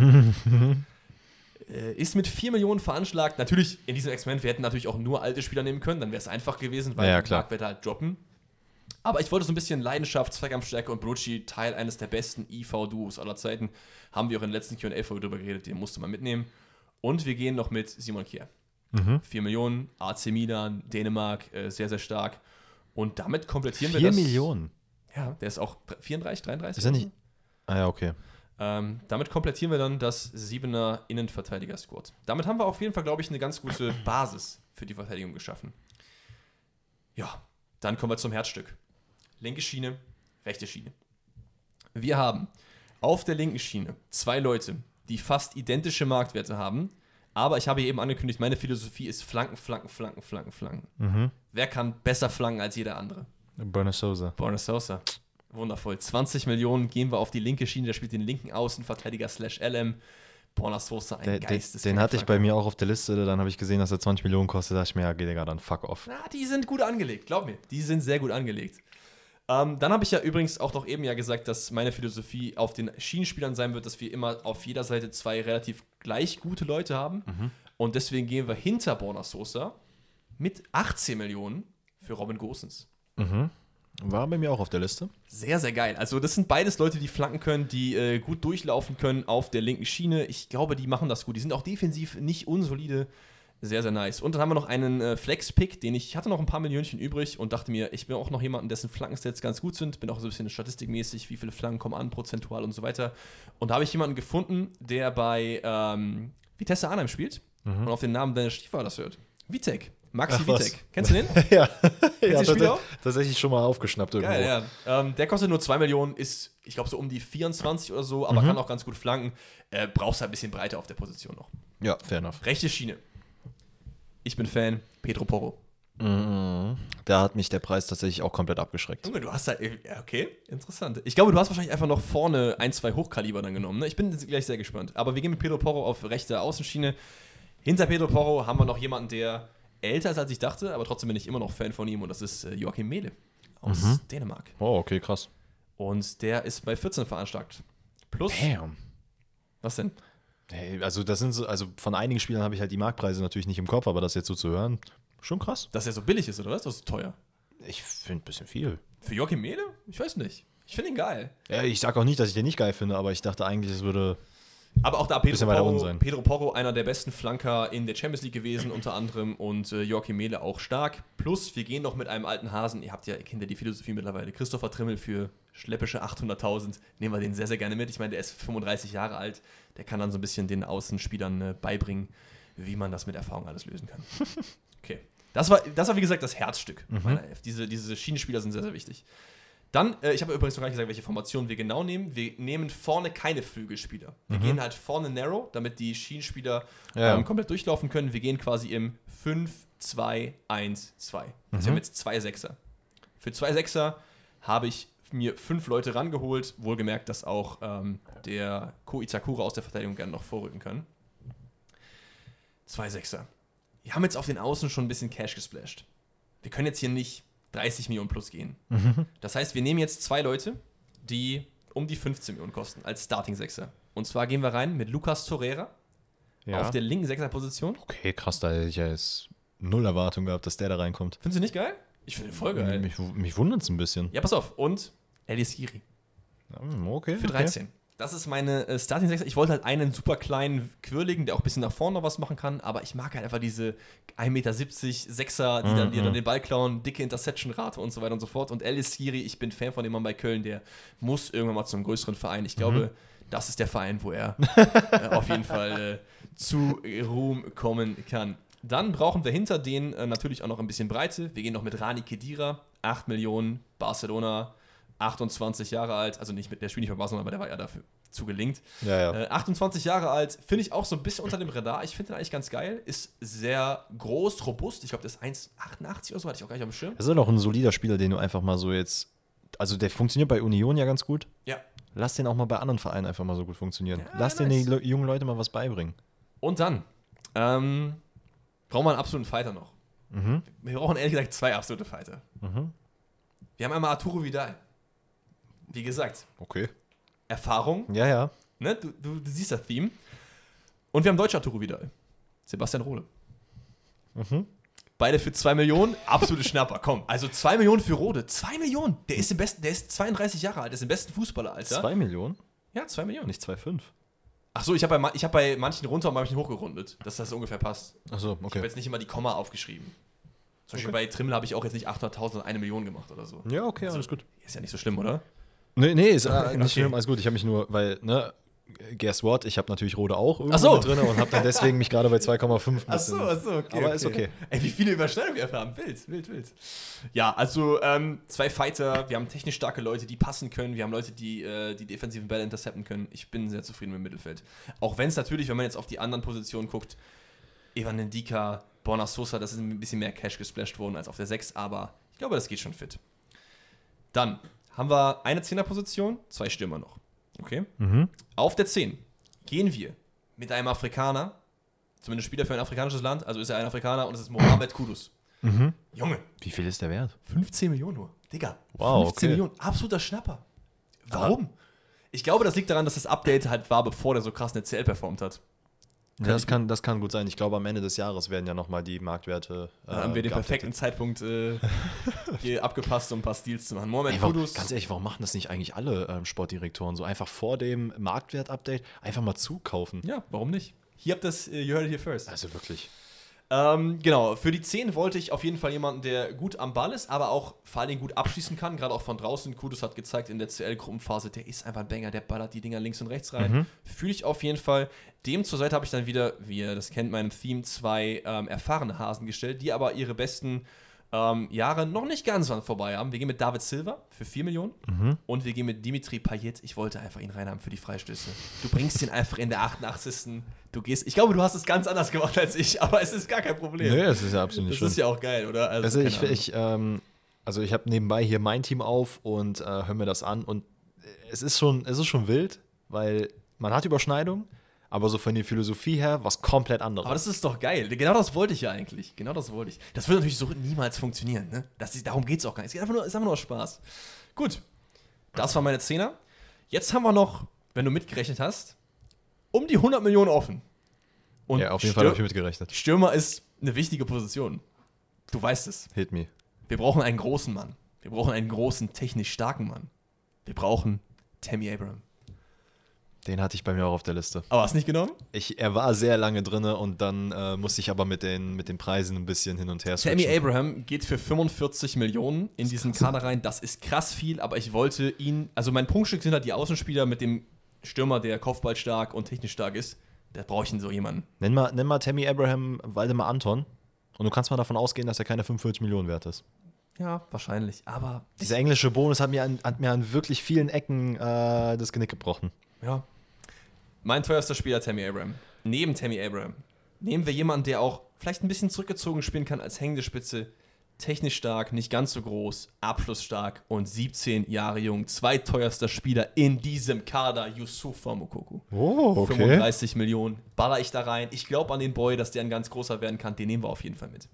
äh, ist mit 4 Millionen veranschlagt. Natürlich, in diesem Experiment, wir hätten natürlich auch nur alte Spieler nehmen können, dann wäre es einfach gewesen, weil Ja, ja. Marktwerte halt droppen. Aber ich wollte so ein bisschen Leidenschaft, Zweikampfstärke und Bonucci, Teil eines der besten IV-Duos aller Zeiten. Haben wir auch in der letzten QA-Folge drüber geredet, den musste man mitnehmen. Und wir gehen noch mit Simon Kier. 4 Millionen, AC Milan, Dänemark, äh, sehr, sehr stark. Und damit komplettieren wir 4 das. Millionen. Ja, der ist auch 34, 33. Ist er nicht. Ah ja, okay. Ähm, damit komplettieren wir dann das 7er Innenverteidiger-Squad. Damit haben wir auf jeden Fall, glaube ich, eine ganz gute Basis für die Verteidigung geschaffen. Ja, dann kommen wir zum Herzstück. Linke Schiene, rechte Schiene. Wir haben auf der linken Schiene zwei Leute, die fast identische Marktwerte haben, aber ich habe eben angekündigt, meine Philosophie ist Flanken, Flanken, Flanken, Flanken, Flanken. Wer kann besser flanken als jeder andere? Burner Sosa. Borna Sosa. Wundervoll. 20 Millionen gehen wir auf die linke Schiene. Der spielt den linken Außenverteidiger slash LM. Borna Sosa, ein Geistes. den hatte ich bei mir auch auf der Liste, dann habe ich gesehen, dass er 20 Millionen kostet, da dachte ich mir, ja, geht Digga, dann fuck off. Na, die sind gut angelegt, glaub mir. Die sind sehr gut angelegt. Ähm, dann habe ich ja übrigens auch noch eben ja gesagt, dass meine Philosophie auf den Schienenspielern sein wird, dass wir immer auf jeder Seite zwei relativ gleich gute Leute haben. Und deswegen gehen wir hinter Borna Sosa mit 18 Millionen für Robin Gosens. War bei mir auch auf der Liste. Sehr, sehr geil. Also, das sind beides Leute, die flanken können, die äh, gut durchlaufen können auf der linken Schiene. Ich glaube, die machen das gut. Die sind auch defensiv nicht unsolide. Sehr, sehr nice. Und dann haben wir noch einen äh, Flex-Pick, den ich, ich hatte noch ein paar Millionchen übrig und dachte mir, ich bin auch noch jemanden, dessen Flankenstats ganz gut sind. Bin auch so ein bisschen statistikmäßig, wie viele Flanken kommen an, prozentual und so weiter. Und da habe ich jemanden gefunden, der bei ähm, Vitesse Arnhem spielt und auf den Namen deines Stiefvaters hört. Vitek. Maxi Ach, was. Vitek. Kennst du den? *laughs* ja, ja Spieler tats- auch? tatsächlich schon mal aufgeschnappt irgendwo. Geil, ja. Ähm, der kostet nur 2 Millionen, ist, ich glaube, so um die 24 oder so, aber kann auch ganz gut flanken. Äh, brauchst halt ein bisschen Breite auf der Position noch. ja, fair enough. Rechte Schiene. Ich bin Fan. Pedro Porro. Da hat mich der Preis tatsächlich auch komplett abgeschreckt. Junge, du hast halt. ja, Okay, interessant. Ich glaube, du hast wahrscheinlich einfach noch vorne ein, zwei Hochkaliber dann genommen. Ne? Ich bin gleich sehr gespannt. Aber wir gehen mit Pedro Porro auf rechte Außenschiene. Hinter Pedro Porro haben wir noch jemanden, der älter ist, als ich dachte, aber trotzdem bin ich immer noch Fan von ihm und das ist äh, Joachim Mehle aus Dänemark. Oh, okay, krass. Und der ist bei 14 veranschlagt. Plus. Damn. Was denn? Hey, also das sind so, also von einigen Spielern habe ich halt die Marktpreise natürlich nicht im Kopf, aber das jetzt so zu hören, schon krass. Dass er so billig ist, oder was? Das ist teuer. Ich finde ein bisschen viel. Für Joachim Mehle? Ich weiß nicht. Ich finde ihn geil. Ja, ich sag auch nicht, dass ich den nicht geil finde, aber ich dachte eigentlich, es würde. Aber auch da Pedro Porro. Pedro Porro, einer der besten Flanker in der Champions League gewesen, unter anderem, und äh, Joachim Mehle auch stark. Plus, wir gehen noch mit einem alten Hasen. Ihr habt ja, ihr kennt ja die Philosophie mittlerweile. Christopher Trimmel für schleppische 800.000. Nehmen wir den sehr, sehr gerne mit. Ich meine, der ist 35 Jahre alt. Der kann dann so ein bisschen den Außenspielern äh, beibringen, wie man das mit Erfahrung alles lösen kann. *laughs* Okay. Das war, das war wie gesagt, das Herzstück Mhm. meiner Elf. Diese, diese Schienenspieler sind sehr, sehr wichtig. Dann, äh, ich habe übrigens noch gar nicht gesagt, welche Formation wir genau nehmen. Wir nehmen vorne keine Flügelspieler. Wir gehen halt vorne narrow, damit die Schienenspieler Mhm. Ja. ähm, komplett durchlaufen können. Wir gehen quasi im 5, 2, 1, 2. Also wir Mhm. haben jetzt zwei Sechser. Für zwei Sechser habe ich mir fünf Leute rangeholt. Wohlgemerkt, dass auch ähm, der Ko Itakura aus der Verteidigung gerne noch vorrücken kann. Zwei Sechser. Wir haben jetzt auf den Außen schon ein bisschen Cash gesplashed. Wir können jetzt hier nicht 30 Millionen plus gehen. Das heißt, wir nehmen jetzt zwei Leute, die um die 15 Millionen kosten, als Starting Sechser. Und zwar gehen wir rein mit Lucas Torreira Ja. auf der linken Sechser-Position. okay, krass, da hätte ich ja jetzt null Erwartung gehabt, dass der da reinkommt. Findest du nicht geil? Ich finde den voll geil. Mich, mich wundert es ein bisschen. Ja, pass auf. Und Elias Giri Okay. für okay. 13. Das ist meine äh, Starting Sechser. Ich wollte halt einen super kleinen Quirligen, der auch ein bisschen nach vorne noch was machen kann, aber ich mag halt einfach diese 1,70 Meter Sechser, die dann, die dann den Ball klauen, dicke Interception-Rate und so weiter und so fort. Und Elias Giri, ich bin Fan von dem Mann bei Köln, der muss irgendwann mal zum größeren Verein. Ich glaube, das ist der Verein, wo er *laughs* äh, auf jeden Fall äh, zu Ruhm kommen kann. Dann brauchen wir hinter denen äh, natürlich auch noch ein bisschen Breite. Wir gehen noch mit Rani Kedira, 8 Millionen, Barcelona, 28 Jahre alt, also nicht mit der spielt nicht bei Barcelona, aber der war ja dafür zu gelingt. Ja, ja. Äh, 28 Jahre alt, finde ich auch so ein bisschen unter dem Radar. Ich finde den eigentlich ganz geil. Ist sehr groß, robust. Ich glaube, das ist 1,88 oder so, hatte ich auch gar nicht auf dem Schirm. Das ist halt auch ein solider Spieler, den du einfach mal so jetzt. Also der funktioniert bei Union ja ganz gut. Ja. Lass den auch mal bei anderen Vereinen einfach mal so gut funktionieren. Ja, Lass nice. den den Le jungen Leuten mal was beibringen. Und dann ähm, brauchen wir einen absoluten Fighter noch. Mhm. Wir brauchen ehrlich gesagt zwei absolute Fighter. Mhm. Wir haben einmal Arturo Vidal. Wie gesagt, Okay. Erfahrung, Ja, ja. ne? du, du, du siehst das Theme. Und wir haben deutscher Arturo Vidal. Sebastian Rohle. Mhm. Beide für 2 Millionen, absolute Schnapper. Komm, also 2 Millionen für Rode. 2 Millionen. Der ist im besten, der ist 32 Jahre alt, der ist im besten Fußballeralter. Zwei Millionen? Ja, 2 Millionen. Nicht 2,5. Ach so, ich habe bei, ich hab bei manchen runter und bei manchen hochgerundet, dass das ungefähr passt. Achso, Ich habe okay. jetzt nicht immer die Komma aufgeschrieben. Zum Beispiel bei Trimmel habe ich auch jetzt nicht 800.000 und eine Million gemacht oder so. Ja, okay, Also, alles gut. Ist ja nicht so schlimm, oder? Nee, nee, ist äh, Okay. nicht schlimm, alles gut. Ich habe mich nur, weil, ne, guess what, ich habe natürlich Rode auch irgendwo so. drin und habe dann deswegen mich gerade bei *laughs* 2,5 ein Ach so, ach so, okay. Aber ist okay. Ey, wie viele Überschneidungen wir haben. Wild, wild, wild. Ja, also ähm, zwei Fighter, wir haben technisch starke Leute, die passen können, wir haben Leute, die äh, die defensiven Bälle intercepten können. Ich bin sehr zufrieden mit dem Mittelfeld. Auch wenn es natürlich, wenn man jetzt auf die anderen Positionen guckt, Evan Ndika, Borna Sosa, das ist ein bisschen mehr Cash gesplasht worden als auf der 6, aber ich glaube, das geht schon fit. Dann haben wir eine Zehnerposition, zwei Stürmer noch. Okay? Mhm. Auf der 10 gehen wir mit einem Afrikaner, zumindest Spieler für ein afrikanisches Land, also ist er ein Afrikaner und es ist Mohamed Kudus. Mhm. Junge, Wie viel ist der wert? 15 Millionen nur. Digga, Wow, 15 okay. Millionen, absoluter Schnapper. Warum? Ich glaube, das liegt daran, dass das Update halt war, bevor der so krass eine CL performt hat. Ja, das, kann, das kann gut sein. Ich glaube, am Ende des Jahres werden ja nochmal die Marktwerte. äh, Da haben wir den perfekten Zeitpunkt äh, *laughs* hier abgepasst, um ein paar Steals zu machen. Mohamed Ey, warum, ganz ehrlich, warum machen das nicht eigentlich alle ähm, Sportdirektoren so? Einfach vor dem Marktwert-Update einfach mal zukaufen. Ja, warum nicht? Hier habt das, äh, you heard it here first. Also wirklich. Ähm, genau, für die 10 wollte ich auf jeden Fall jemanden, der gut am Ball ist, aber auch vor allen Dingen gut abschließen kann, gerade auch von draußen. Kudus hat gezeigt in der CL-Gruppenphase, der ist einfach ein Banger, der ballert die Dinger links und rechts rein. Mhm. Fühle ich auf jeden Fall. Dem zur Seite habe ich dann wieder, wie ihr das kennt, meinem Theme zwei ähm, erfahrene Hasen gestellt, die aber ihre besten ähm, Jahre noch nicht ganz vorbei haben. Wir gehen mit David Silva für 4 Millionen Mhm. und wir gehen mit Dimitri Payet. Ich wollte einfach ihn reinhaben für die Freistöße. Du bringst ihn einfach in der 88. Du gehst, ich glaube, du hast es ganz anders gemacht als ich, aber es ist gar kein Problem. Nee, das ist ja absolut nicht Das ist schlimm. ja auch geil, oder? Also keine ich, ich, ähm, also ich habe nebenbei hier mein Team auf und äh, höre mir das an und es ist schon, es ist schon wild, weil man hat Überschneidung, aber so von der Philosophie her was komplett anderes. aber das ist doch geil. Genau das wollte ich ja eigentlich. Genau das wollte ich. Das wird natürlich so niemals funktionieren. Ne? Das ist, darum geht es auch gar nicht. Es geht einfach nur, ist einfach nur Spaß. Gut. Das war meine Zehner. Jetzt haben wir noch, wenn du mitgerechnet hast, um die 100 Millionen offen. Und ja, auf jeden Fall Stür- habe ich mitgerechnet. Stürmer ist eine wichtige Position. Du weißt es. Hit me. Wir brauchen einen großen Mann. Wir brauchen einen großen, technisch starken Mann. Wir brauchen Tammy Abraham. Den hatte ich bei mir auch auf der Liste. Aber hast du nicht genommen? Ich, er war sehr lange drin und dann äh, musste ich aber mit den, mit den Preisen ein bisschen hin und her Tammy switchen. Abraham geht für 45 Millionen in diesen Kader rein. Das ist krass viel, aber ich wollte ihn. Also mein Prunkstück sind halt die Außenspieler mit dem Stürmer, der kopfballstark und technisch stark ist. Da brauche ich ihn so jemanden. Nenn mal, nenn mal Tammy Abraham Waldemar Anton Und du kannst mal davon ausgehen, dass er keine 45 Millionen wert ist. Ja, wahrscheinlich. Aber Dieser englische Bonus hat mir an, hat mir an wirklich vielen Ecken äh, das Genick gebrochen. Ja. Mein teuerster Spieler, Tammy Abraham. Neben Tammy Abraham nehmen wir jemanden, der auch vielleicht ein bisschen zurückgezogen spielen kann als hängende Spitze. Technisch stark, nicht ganz so groß, abschlussstark und 17 Jahre jung. Zweiteuerster Spieler in diesem Kader, Yusufa Mokoku. Oh, 35 Millionen. Baller ich da rein. Ich glaube an den Boy, dass der ein ganz großer werden kann. Den nehmen wir auf jeden Fall mit.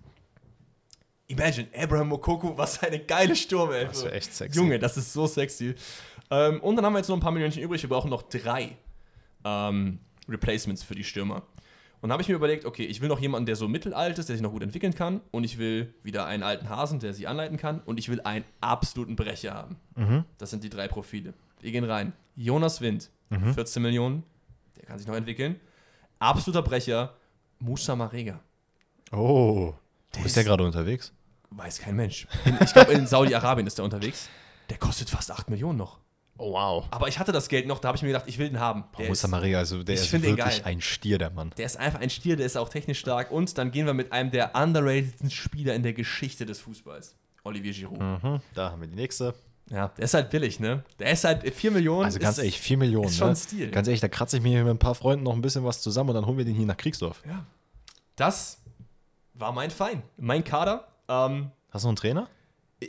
Imagine, Abraham Mokoku, was eine geile Sturmelf. Das wäre echt sexy. Junge, das ist so sexy. Ähm, und dann haben wir jetzt noch ein paar Millionen übrig. Wir brauchen noch drei ähm, Replacements für die Stürmer. Und habe ich mir überlegt, okay, ich will noch jemanden, der so mittelalt ist, der sich noch gut entwickeln kann. Und ich will wieder einen alten Hasen, der sie anleiten kann. Und ich will einen absoluten Brecher haben. Mhm. Das sind die drei Profile. Wir gehen rein. Jonas Wind, Mhm. 14 Millionen. Der kann sich noch entwickeln. Absoluter Brecher, Musa Marega. Oh. Der Ist der gerade unterwegs? Weiß kein Mensch. In, ich glaube, in Saudi-Arabien ist der unterwegs. Der kostet fast 8 Millionen noch. Oh, wow. Aber ich hatte das Geld noch, da habe ich mir gedacht, ich will den haben. Der Musa ist, Maria, also der ich ist wirklich ein Stier, der Mann. der ist einfach ein Stier, der ist auch technisch stark. Und dann gehen wir mit einem der underratedsten Spieler in der Geschichte des Fußballs. Olivier Giroud. Mhm. Da haben wir die nächste. Ja, der ist halt billig, ne? Der ist halt 4 Millionen. Also ganz ist, ehrlich, 4 Millionen. ist schon ne? Stil. Ganz ehrlich, da kratze ich mir mit ein paar Freunden noch ein bisschen was zusammen und dann holen wir den hier nach Kriegsdorf. Ja. Das war mein Fein. Mein Kader. Ähm, Hast du noch einen Trainer?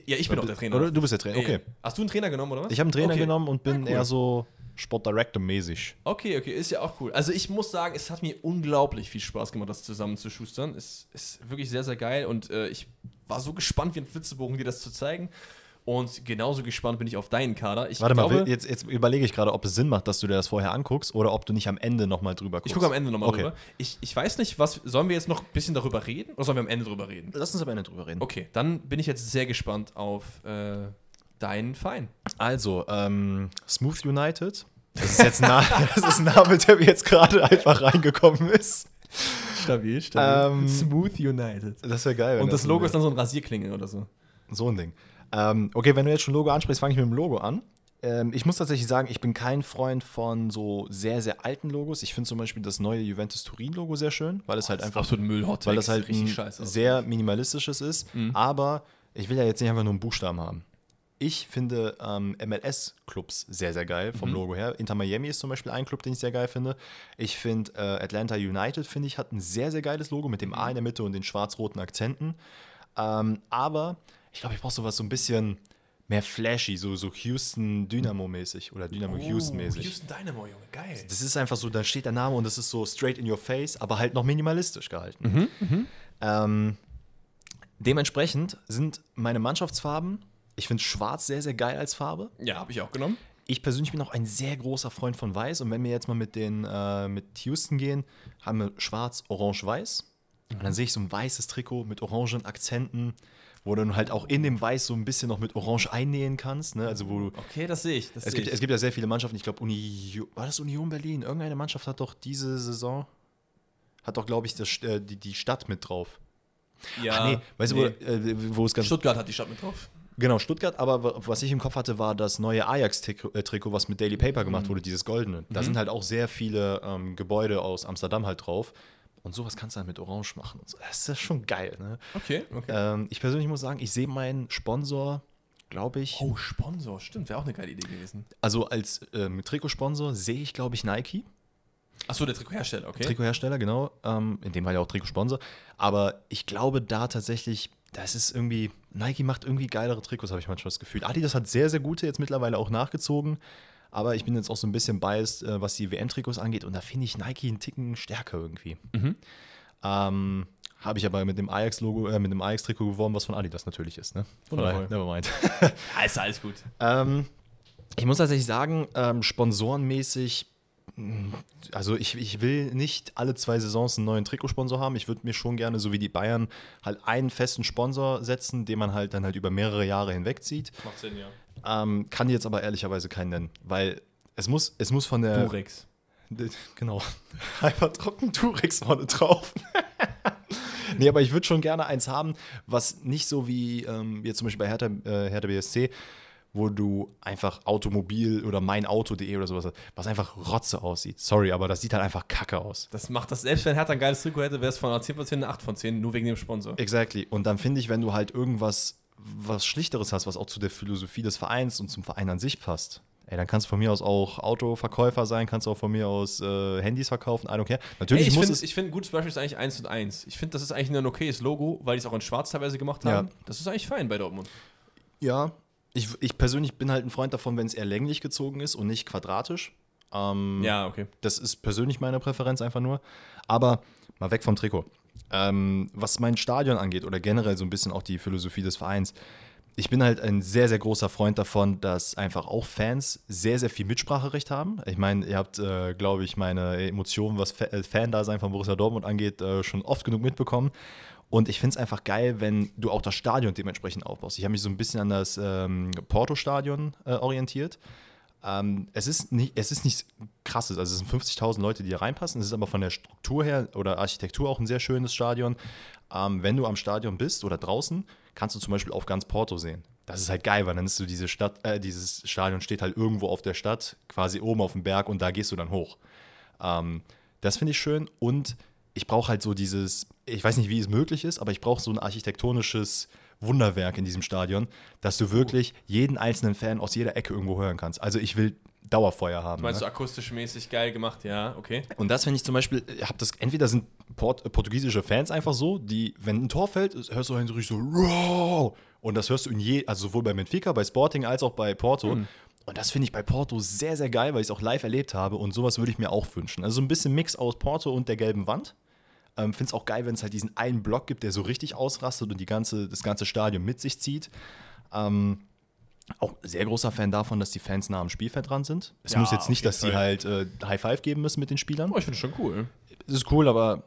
Ja, ich bin auch der Trainer. Oder du bist der Trainer, okay. Hast du einen Trainer genommen, oder was? Ich habe einen Trainer okay. genommen und bin Ja, cool. eher so Sportdirector-mäßig. Okay, okay, ist ja auch cool. Also ich muss sagen, es hat mir unglaublich viel Spaß gemacht, das zusammenzuschustern. Es ist wirklich sehr, sehr geil und äh, ich war so gespannt wie ein Flitzebogen, dir das zu zeigen. Und genauso gespannt bin ich auf deinen Kader. Ich Warte glaube, mal, jetzt, jetzt überlege ich gerade, ob es Sinn macht, dass du dir das vorher anguckst oder ob du nicht am Ende nochmal drüber guckst. ich gucke am Ende nochmal Okay. drüber. Ich, ich weiß nicht, was. Sollen wir jetzt noch ein bisschen darüber reden oder sollen wir am Ende drüber reden? Lass uns am Ende drüber reden. Okay, dann bin ich jetzt sehr gespannt auf äh, deinen Verein. Also, ähm, Smooth United. Das ist jetzt ein, Na *laughs* das ist ein Name, der mir jetzt gerade einfach reingekommen ist. Stabil, Ähm, Smooth United. Das wäre geil. Und das ein Logo ist dann so ein Rasierklinge oder so. So ein Ding. Ähm, okay, wenn du jetzt schon Logo ansprichst, fange ich mit dem Logo an. Ähm, ich muss tatsächlich sagen, ich bin kein Freund von so sehr, sehr alten Logos. Ich finde zum Beispiel das neue Juventus Turin-Logo sehr schön, weil es halt einfach absolut Müll, Hot weil das halt ein sehr minimalistisches ist. Mhm. Aber ich will ja jetzt nicht einfach nur einen Buchstaben haben. Ich finde ähm, MLS-Clubs sehr, sehr geil vom Mhm. Logo her. Inter Miami ist zum Beispiel ein Club, den ich sehr geil finde. Ich finde äh, Atlanta United, finde ich, hat ein sehr, sehr geiles Logo mit dem A in der Mitte und den schwarz-roten Akzenten. Ähm, aber ich glaube, ich brauche sowas so ein bisschen mehr flashy, so, so Houston Dynamo-mäßig oder Dynamo Houston-mäßig. Oh, Houston Dynamo, Junge, geil. Das ist einfach so, da steht der Name und das ist so straight in your face, aber halt noch minimalistisch gehalten. Ähm, dementsprechend sind meine Mannschaftsfarben, ich finde schwarz sehr, sehr geil als Farbe. Ja, habe ich auch genommen. Ich persönlich bin auch ein sehr großer Freund von Weiß und wenn wir jetzt mal mit, den, äh, mit Houston gehen, haben wir schwarz, orange, weiß. Und dann sehe ich so ein weißes Trikot mit orangen Akzenten, wo du dann halt auch in dem Weiß so ein bisschen noch mit orange einnähen kannst. Ne? Also wo Okay, das sehe ich. Das es sehe gibt, ich. es gibt ja sehr viele Mannschaften, ich glaube, Union, war das Union Berlin? Irgendeine Mannschaft hat doch diese Saison, hat doch, glaube ich, das, äh, die, die Stadt mit drauf. ja, Ach nee, weißt nee. du, wo, äh, wo es ganz. Stuttgart hat die Stadt mit drauf. Genau, Stuttgart, aber was ich im Kopf hatte, war das neue Ajax-Trikot, was mit Daily Paper gemacht wurde, dieses goldene. Da sind halt auch sehr viele ähm, Gebäude aus Amsterdam halt drauf. Und sowas kannst du halt mit Orange machen. Und so. Das ist schon geil, ne? Okay, okay. Ähm, ich persönlich muss sagen, ich sehe meinen Sponsor, glaube ich, oh, Sponsor, stimmt, wäre auch eine geile Idee gewesen. also als ähm, Trikotsponsor sehe ich, glaube ich, Nike. Achso, der Trikothersteller, okay. Trikothersteller, genau. Ähm, in dem Fall ja auch Trikotsponsor. Aber ich glaube da tatsächlich, das ist irgendwie, Nike macht irgendwie geilere Trikots, habe ich manchmal das Gefühl. Adidas hat sehr, sehr gute jetzt mittlerweile auch nachgezogen. Aber ich bin jetzt auch so ein bisschen biased, äh, was die WM-Trikots angeht. Und da finde ich Nike einen Ticken stärker irgendwie. Mhm. Ähm, habe ich aber mit dem Ajax-Logo, äh, mit dem Ajax-Trikot geworben, was von Adidas natürlich ist. Ne? Wundervoll. nevermind. Ja, *laughs* ist alles gut. Ähm, ich muss tatsächlich sagen, ähm, sponsorenmäßig, mh, also ich, ich will nicht alle zwei Saisons einen neuen Trikotsponsor haben. Ich würde mir schon gerne, so wie die Bayern, halt einen festen Sponsor setzen, den man halt dann halt über mehrere Jahre hinwegzieht. Macht Sinn, ja. Ähm, kann jetzt aber ehrlicherweise keinen nennen, weil es muss, es muss von der. Durex. Genau. *laughs* Einfach trocken Durex vorne drauf. *laughs* nee, aber ich würde schon gerne eins haben, was nicht so wie ähm, jetzt zum Beispiel bei Hertha, äh, Hertha BSC, wo du einfach Automobil oder meinauto.de oder sowas hast, was einfach Rotze aussieht. Sorry, aber das sieht halt einfach kacke aus. Das macht das, selbst wenn Hertha ein geiles Trikot hätte, wäre es von einer 10 von 10 eine 8 von 10, nur wegen dem Sponsor. Exactly. Und dann finde ich, wenn du halt irgendwas was Schlichteres hast, was auch zu der Philosophie des Vereins und zum Verein an sich passt, ey, dann kannst du von mir aus auch Autoverkäufer sein, kannst du auch von mir aus äh, Handys verkaufen, I don't care. Natürlich Ey, ich muss finde, es. ich find, ein gutes Beispiel ist eigentlich 1 und 1. Ich finde, das ist eigentlich ein okayes Logo, weil die es auch in schwarz teilweise gemacht haben. Ja. Das ist eigentlich fein bei Dortmund. Ja, ich, ich persönlich bin halt ein Freund davon, wenn es eher länglich gezogen ist und nicht quadratisch. Ähm, Ja, okay. Das ist persönlich meine Präferenz einfach nur. Aber mal weg vom Trikot. Ähm, was mein Stadion angeht oder generell so ein bisschen auch die Philosophie des Vereins, ich bin halt ein sehr, sehr großer Freund davon, dass einfach auch Fans sehr, sehr viel Mitspracherecht haben. Ich meine, ihr habt, äh, glaube ich, meine Emotionen, was Fa äh, Fan-Dasein von Borussia Dortmund angeht, äh, schon oft genug mitbekommen. Und ich finde es einfach geil, wenn du auch das Stadion dementsprechend aufbaust. Ich habe mich so ein bisschen an das ähm, Porto-Stadion äh, orientiert. Ähm, es, ist nicht, es ist nichts krasses. Also es sind 50.000 Leute, die da reinpassen. Es ist aber von der Struktur her oder Architektur auch ein sehr schönes Stadion. Ähm, wenn du am Stadion bist oder draußen, kannst du zum Beispiel auf ganz Porto sehen. Das ist halt geil, weil dann ist so diese Stadt, äh, dieses Stadion steht halt irgendwo auf der Stadt, quasi oben auf dem Berg und da gehst du dann hoch. Ähm, das finde ich schön und ich brauche halt so dieses, ich weiß nicht, wie es möglich ist, aber ich brauche so ein architektonisches Wunderwerk in diesem Stadion, dass du wirklich jeden einzelnen Fan aus jeder Ecke irgendwo hören kannst. Also ich will Dauerfeuer haben. Meinst ne? du akustisch mäßig geil gemacht? Ja, okay. Und das finde ich zum Beispiel, habe das, entweder sind Port, äh, portugiesische Fans einfach so, die, wenn ein Tor fällt, hörst du so richtig so, wow! Und das hörst du in je, also sowohl bei Benfica, bei Sporting als auch bei Porto. Und das finde ich bei Porto sehr, sehr geil, weil ich es auch live erlebt habe und sowas würde ich mir auch wünschen. Also so ein bisschen Mix aus Porto und der gelben Wand. Ähm, finde es auch geil, wenn es halt diesen einen Block gibt, der so richtig ausrastet und die ganze, das ganze Stadion mit sich zieht. Ähm, auch sehr großer Fan davon, dass die Fans nah am Spielfeld dran sind. Es Ja, muss jetzt nicht, dass sie halt äh, High Five geben müssen mit den Spielern. Oh, ich finde es schon cool. Das ist cool, aber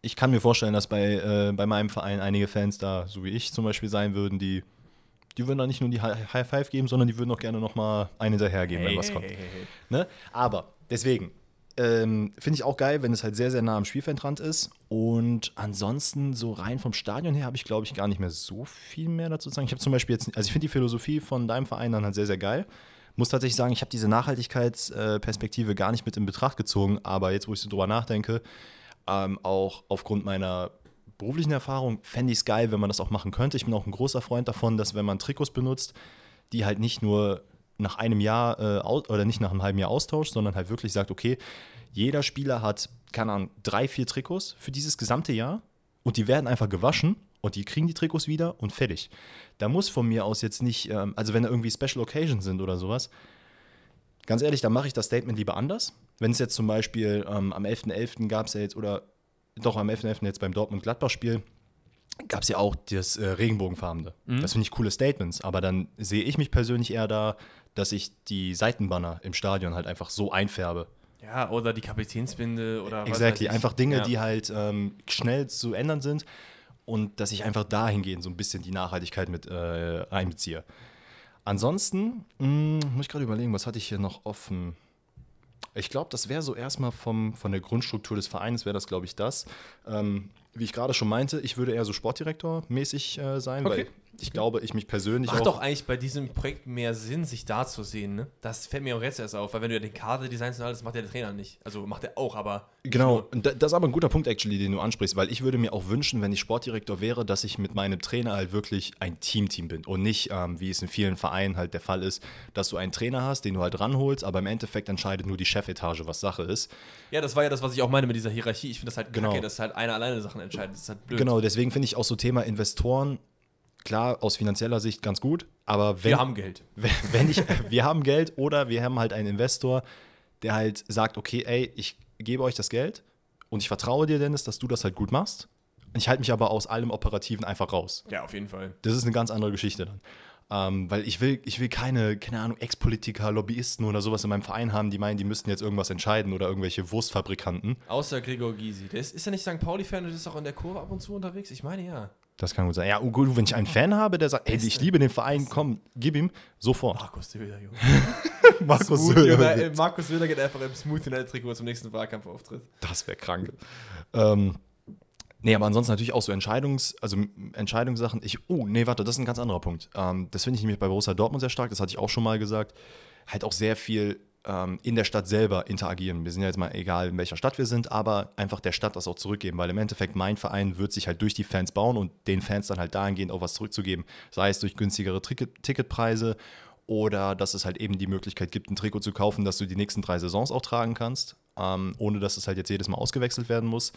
ich kann mir vorstellen, dass bei, äh, bei meinem Verein einige Fans da, so wie ich zum Beispiel sein würden, die, die würden da nicht nur die High Five geben, sondern die würden auch gerne nochmal einen hinterhergeben, wenn was kommt. hey, hey. Ne? Aber deswegen ähm, finde ich auch geil, wenn es halt sehr, sehr nah am Spielfeldrand ist. Und ansonsten, so rein vom Stadion her, habe ich, glaube ich, gar nicht mehr so viel mehr dazu zu sagen. Ich habe zum Beispiel jetzt, also ich finde die Philosophie von deinem Verein dann halt sehr, sehr geil. Muss tatsächlich sagen, ich habe diese Nachhaltigkeitsperspektive gar nicht mit in Betracht gezogen, aber jetzt, wo ich so drüber nachdenke, ähm, auch aufgrund meiner beruflichen Erfahrung, fände ich es geil, wenn man das auch machen könnte. Ich bin auch ein großer Freund davon, dass wenn man Trikots benutzt, die halt nicht nur nach einem Jahr äh, oder nicht nach einem halben Jahr austauscht, sondern halt wirklich sagt, okay, jeder Spieler hat, keine Ahnung, drei, vier Trikots für dieses gesamte Jahr und die werden einfach gewaschen und die kriegen die Trikots wieder und fertig. Da muss von mir aus jetzt nicht, ähm, also wenn da irgendwie Special Occasions sind oder sowas, ganz ehrlich, dann mache ich das Statement lieber anders. Wenn es jetzt zum Beispiel ähm, am 11.11. gab es ja jetzt, oder doch am 11.11. jetzt beim Dortmund-Gladbach-Spiel, gab es ja auch das äh, Regenbogenfarbene. Das finde ich coole Statements, aber dann sehe ich mich persönlich eher da, dass ich die Seitenbanner im Stadion halt einfach so einfärbe. Ja, oder die Kapitänsbinde oder was Exactly, weiß ich. einfach Dinge, ja. die halt ähm, schnell zu ändern sind und dass ich einfach dahingehend so ein bisschen die Nachhaltigkeit mit äh, einbeziehe. Ansonsten mh, muss ich gerade überlegen, was hatte ich hier noch offen? Ich glaube, das wäre so erstmal vom, von der Grundstruktur des Vereins, wäre das, glaube ich, das. Ähm, wie ich gerade schon meinte, ich würde eher so Sportdirektor-mäßig äh, sein, Okay. weil ich glaube, ich mich persönlich Macht auch. doch eigentlich bei diesem Projekt mehr Sinn, sich da zu sehen, ne? Das fällt mir auch jetzt erst auf, weil wenn du ja den Kader designst und alles, macht ja der Trainer nicht. Also macht er auch, aber. Genau, und das ist aber ein guter Punkt, actually, den du ansprichst, weil ich würde mir auch wünschen, wenn ich Sportdirektor wäre, dass ich mit meinem Trainer halt wirklich ein Team-Team bin und nicht, ähm, wie es in vielen Vereinen halt der Fall ist, dass du einen Trainer hast, den du halt ranholst, aber im Endeffekt entscheidet nur die Chefetage, was Sache ist. Ja, das war ja das, was ich auch meine mit dieser Hierarchie. Ich finde das halt Genau. kacke, dass halt einer alleine Sachen entscheidet. Das ist halt blöd. Genau, deswegen finde ich auch so Thema Investoren, klar, aus finanzieller Sicht ganz gut, aber wenn, Wir haben Geld. *laughs* wenn, wenn ich, wir haben Geld oder wir haben halt einen Investor, der halt sagt, okay, ey, ich gebe euch das Geld und ich vertraue dir, Dennis, dass du das halt gut machst. Ich halte mich aber aus allem Operativen einfach raus. Ja, auf jeden Fall. Das ist eine ganz andere Geschichte dann. Ähm, weil ich will, ich will keine, keine Ahnung, Ex-Politiker, Lobbyisten oder sowas in meinem Verein haben, die meinen, die müssten jetzt irgendwas entscheiden oder irgendwelche Wurstfabrikanten. Außer Gregor Gysi. Der ist, ist er nicht St. Pauli-Fan und ist auch in der Kurve ab und zu unterwegs? Ich meine ja. Das kann gut sein. Ja, oh gut, wenn ich einen Fan habe, der sagt, ey, ich liebe den Verein, komm, gib ihm, sofort. Markus Söder, Junge. *laughs* Markus Smooth, Söder. Junge, ey, Markus Söder geht einfach im Smooth United Trikot zum nächsten Wahlkampfauftritt. Das wäre krank. Ähm, Nee, aber ansonsten natürlich auch so Entscheidungs-, also Entscheidungssachen. Ich, oh, nee, warte, das ist ein ganz anderer Punkt. Ähm, das finde ich nämlich bei Borussia Dortmund sehr stark, das hatte ich auch schon mal gesagt. Halt auch sehr viel ähm, in der Stadt selber interagieren. Wir sind ja jetzt mal egal, in welcher Stadt wir sind, aber einfach der Stadt das auch zurückgeben, weil im Endeffekt mein Verein wird sich halt durch die Fans bauen und den Fans dann halt dahingehend auch was zurückzugeben. Sei es durch günstigere Ticket Ticketpreise oder dass es halt eben die Möglichkeit gibt, ein Trikot zu kaufen, das du die nächsten drei Saisons auch tragen kannst, ähm, ohne dass es halt jetzt jedes Mal ausgewechselt werden muss.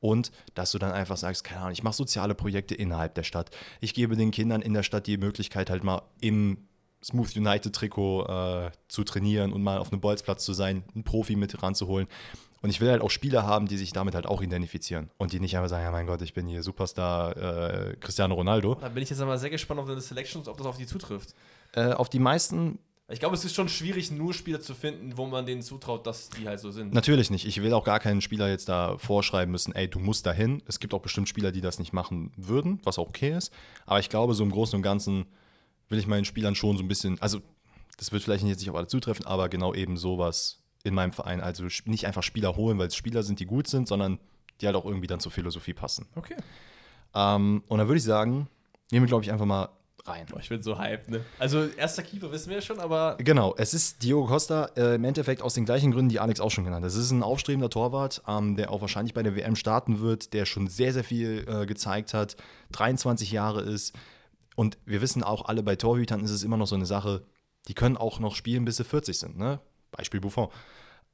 Und dass du dann einfach sagst, keine Ahnung, ich mache soziale Projekte innerhalb der Stadt. Ich gebe den Kindern in der Stadt die Möglichkeit, halt mal im Smooth United Trikot äh, zu trainieren und mal auf einem Bolzplatz zu sein, einen Profi mit ranzuholen. Und ich will halt auch Spieler haben, die sich damit halt auch identifizieren und die nicht einfach sagen, ja mein Gott, ich bin hier Superstar äh, Cristiano Ronaldo. Da bin ich jetzt einmal sehr gespannt auf deine Selections, ob das auf die zutrifft. Äh, auf die meisten Ich glaube, es ist schon schwierig, nur Spieler zu finden, wo man denen zutraut, dass die halt so sind. Natürlich nicht. Ich will auch gar keinen Spieler jetzt da vorschreiben müssen, ey, du musst dahin. Es gibt auch bestimmt Spieler, die das nicht machen würden, was auch okay ist. Aber ich glaube, so im Großen und Ganzen will ich meinen Spielern schon so ein bisschen, also das wird vielleicht jetzt nicht auf alle zutreffen, aber genau eben sowas in meinem Verein. Also nicht einfach Spieler holen, weil es Spieler sind, die gut sind, sondern die halt auch irgendwie dann zur Philosophie passen. Okay. Ähm, und dann würde ich sagen, nehmen wir, glaube ich, einfach mal rein. Boah, ich bin so hyped, ne? Also, erster Keeper wissen wir ja schon, aber Genau, es ist Diogo Costa äh, im Endeffekt aus den gleichen Gründen, die Alex auch schon genannt hat. Es ist ein aufstrebender Torwart, ähm, der auch wahrscheinlich bei der WM starten wird, der schon sehr, sehr viel äh, gezeigt hat, 23 Jahre ist. Und wir wissen auch alle, bei Torhütern ist es immer noch so eine Sache, die können auch noch spielen, bis sie 40 sind. Ne? Beispiel Buffon.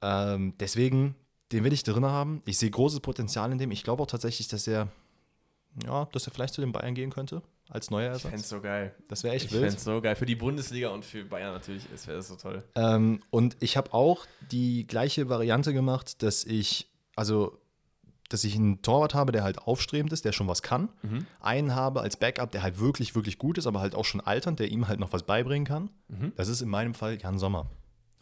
Ähm, deswegen, den will ich drin haben. Ich sehe großes Potenzial in dem. Ich glaube auch tatsächlich, dass er, ja, dass er vielleicht zu den Bayern gehen könnte, als neuer ich fände Ersatz. es so geil. Das wäre echt Ich wild. fände es so geil. Für die Bundesliga und für Bayern natürlich wäre das so toll. Ähm, und ich habe auch die gleiche Variante gemacht, dass ich, also, dass ich einen Torwart habe, der halt aufstrebend ist, der schon was kann. Mhm. Einen habe als Backup, der halt wirklich, wirklich gut ist, aber halt auch schon alternd, der ihm halt noch was beibringen kann. Mhm. Das ist in meinem Fall Jan Sommer.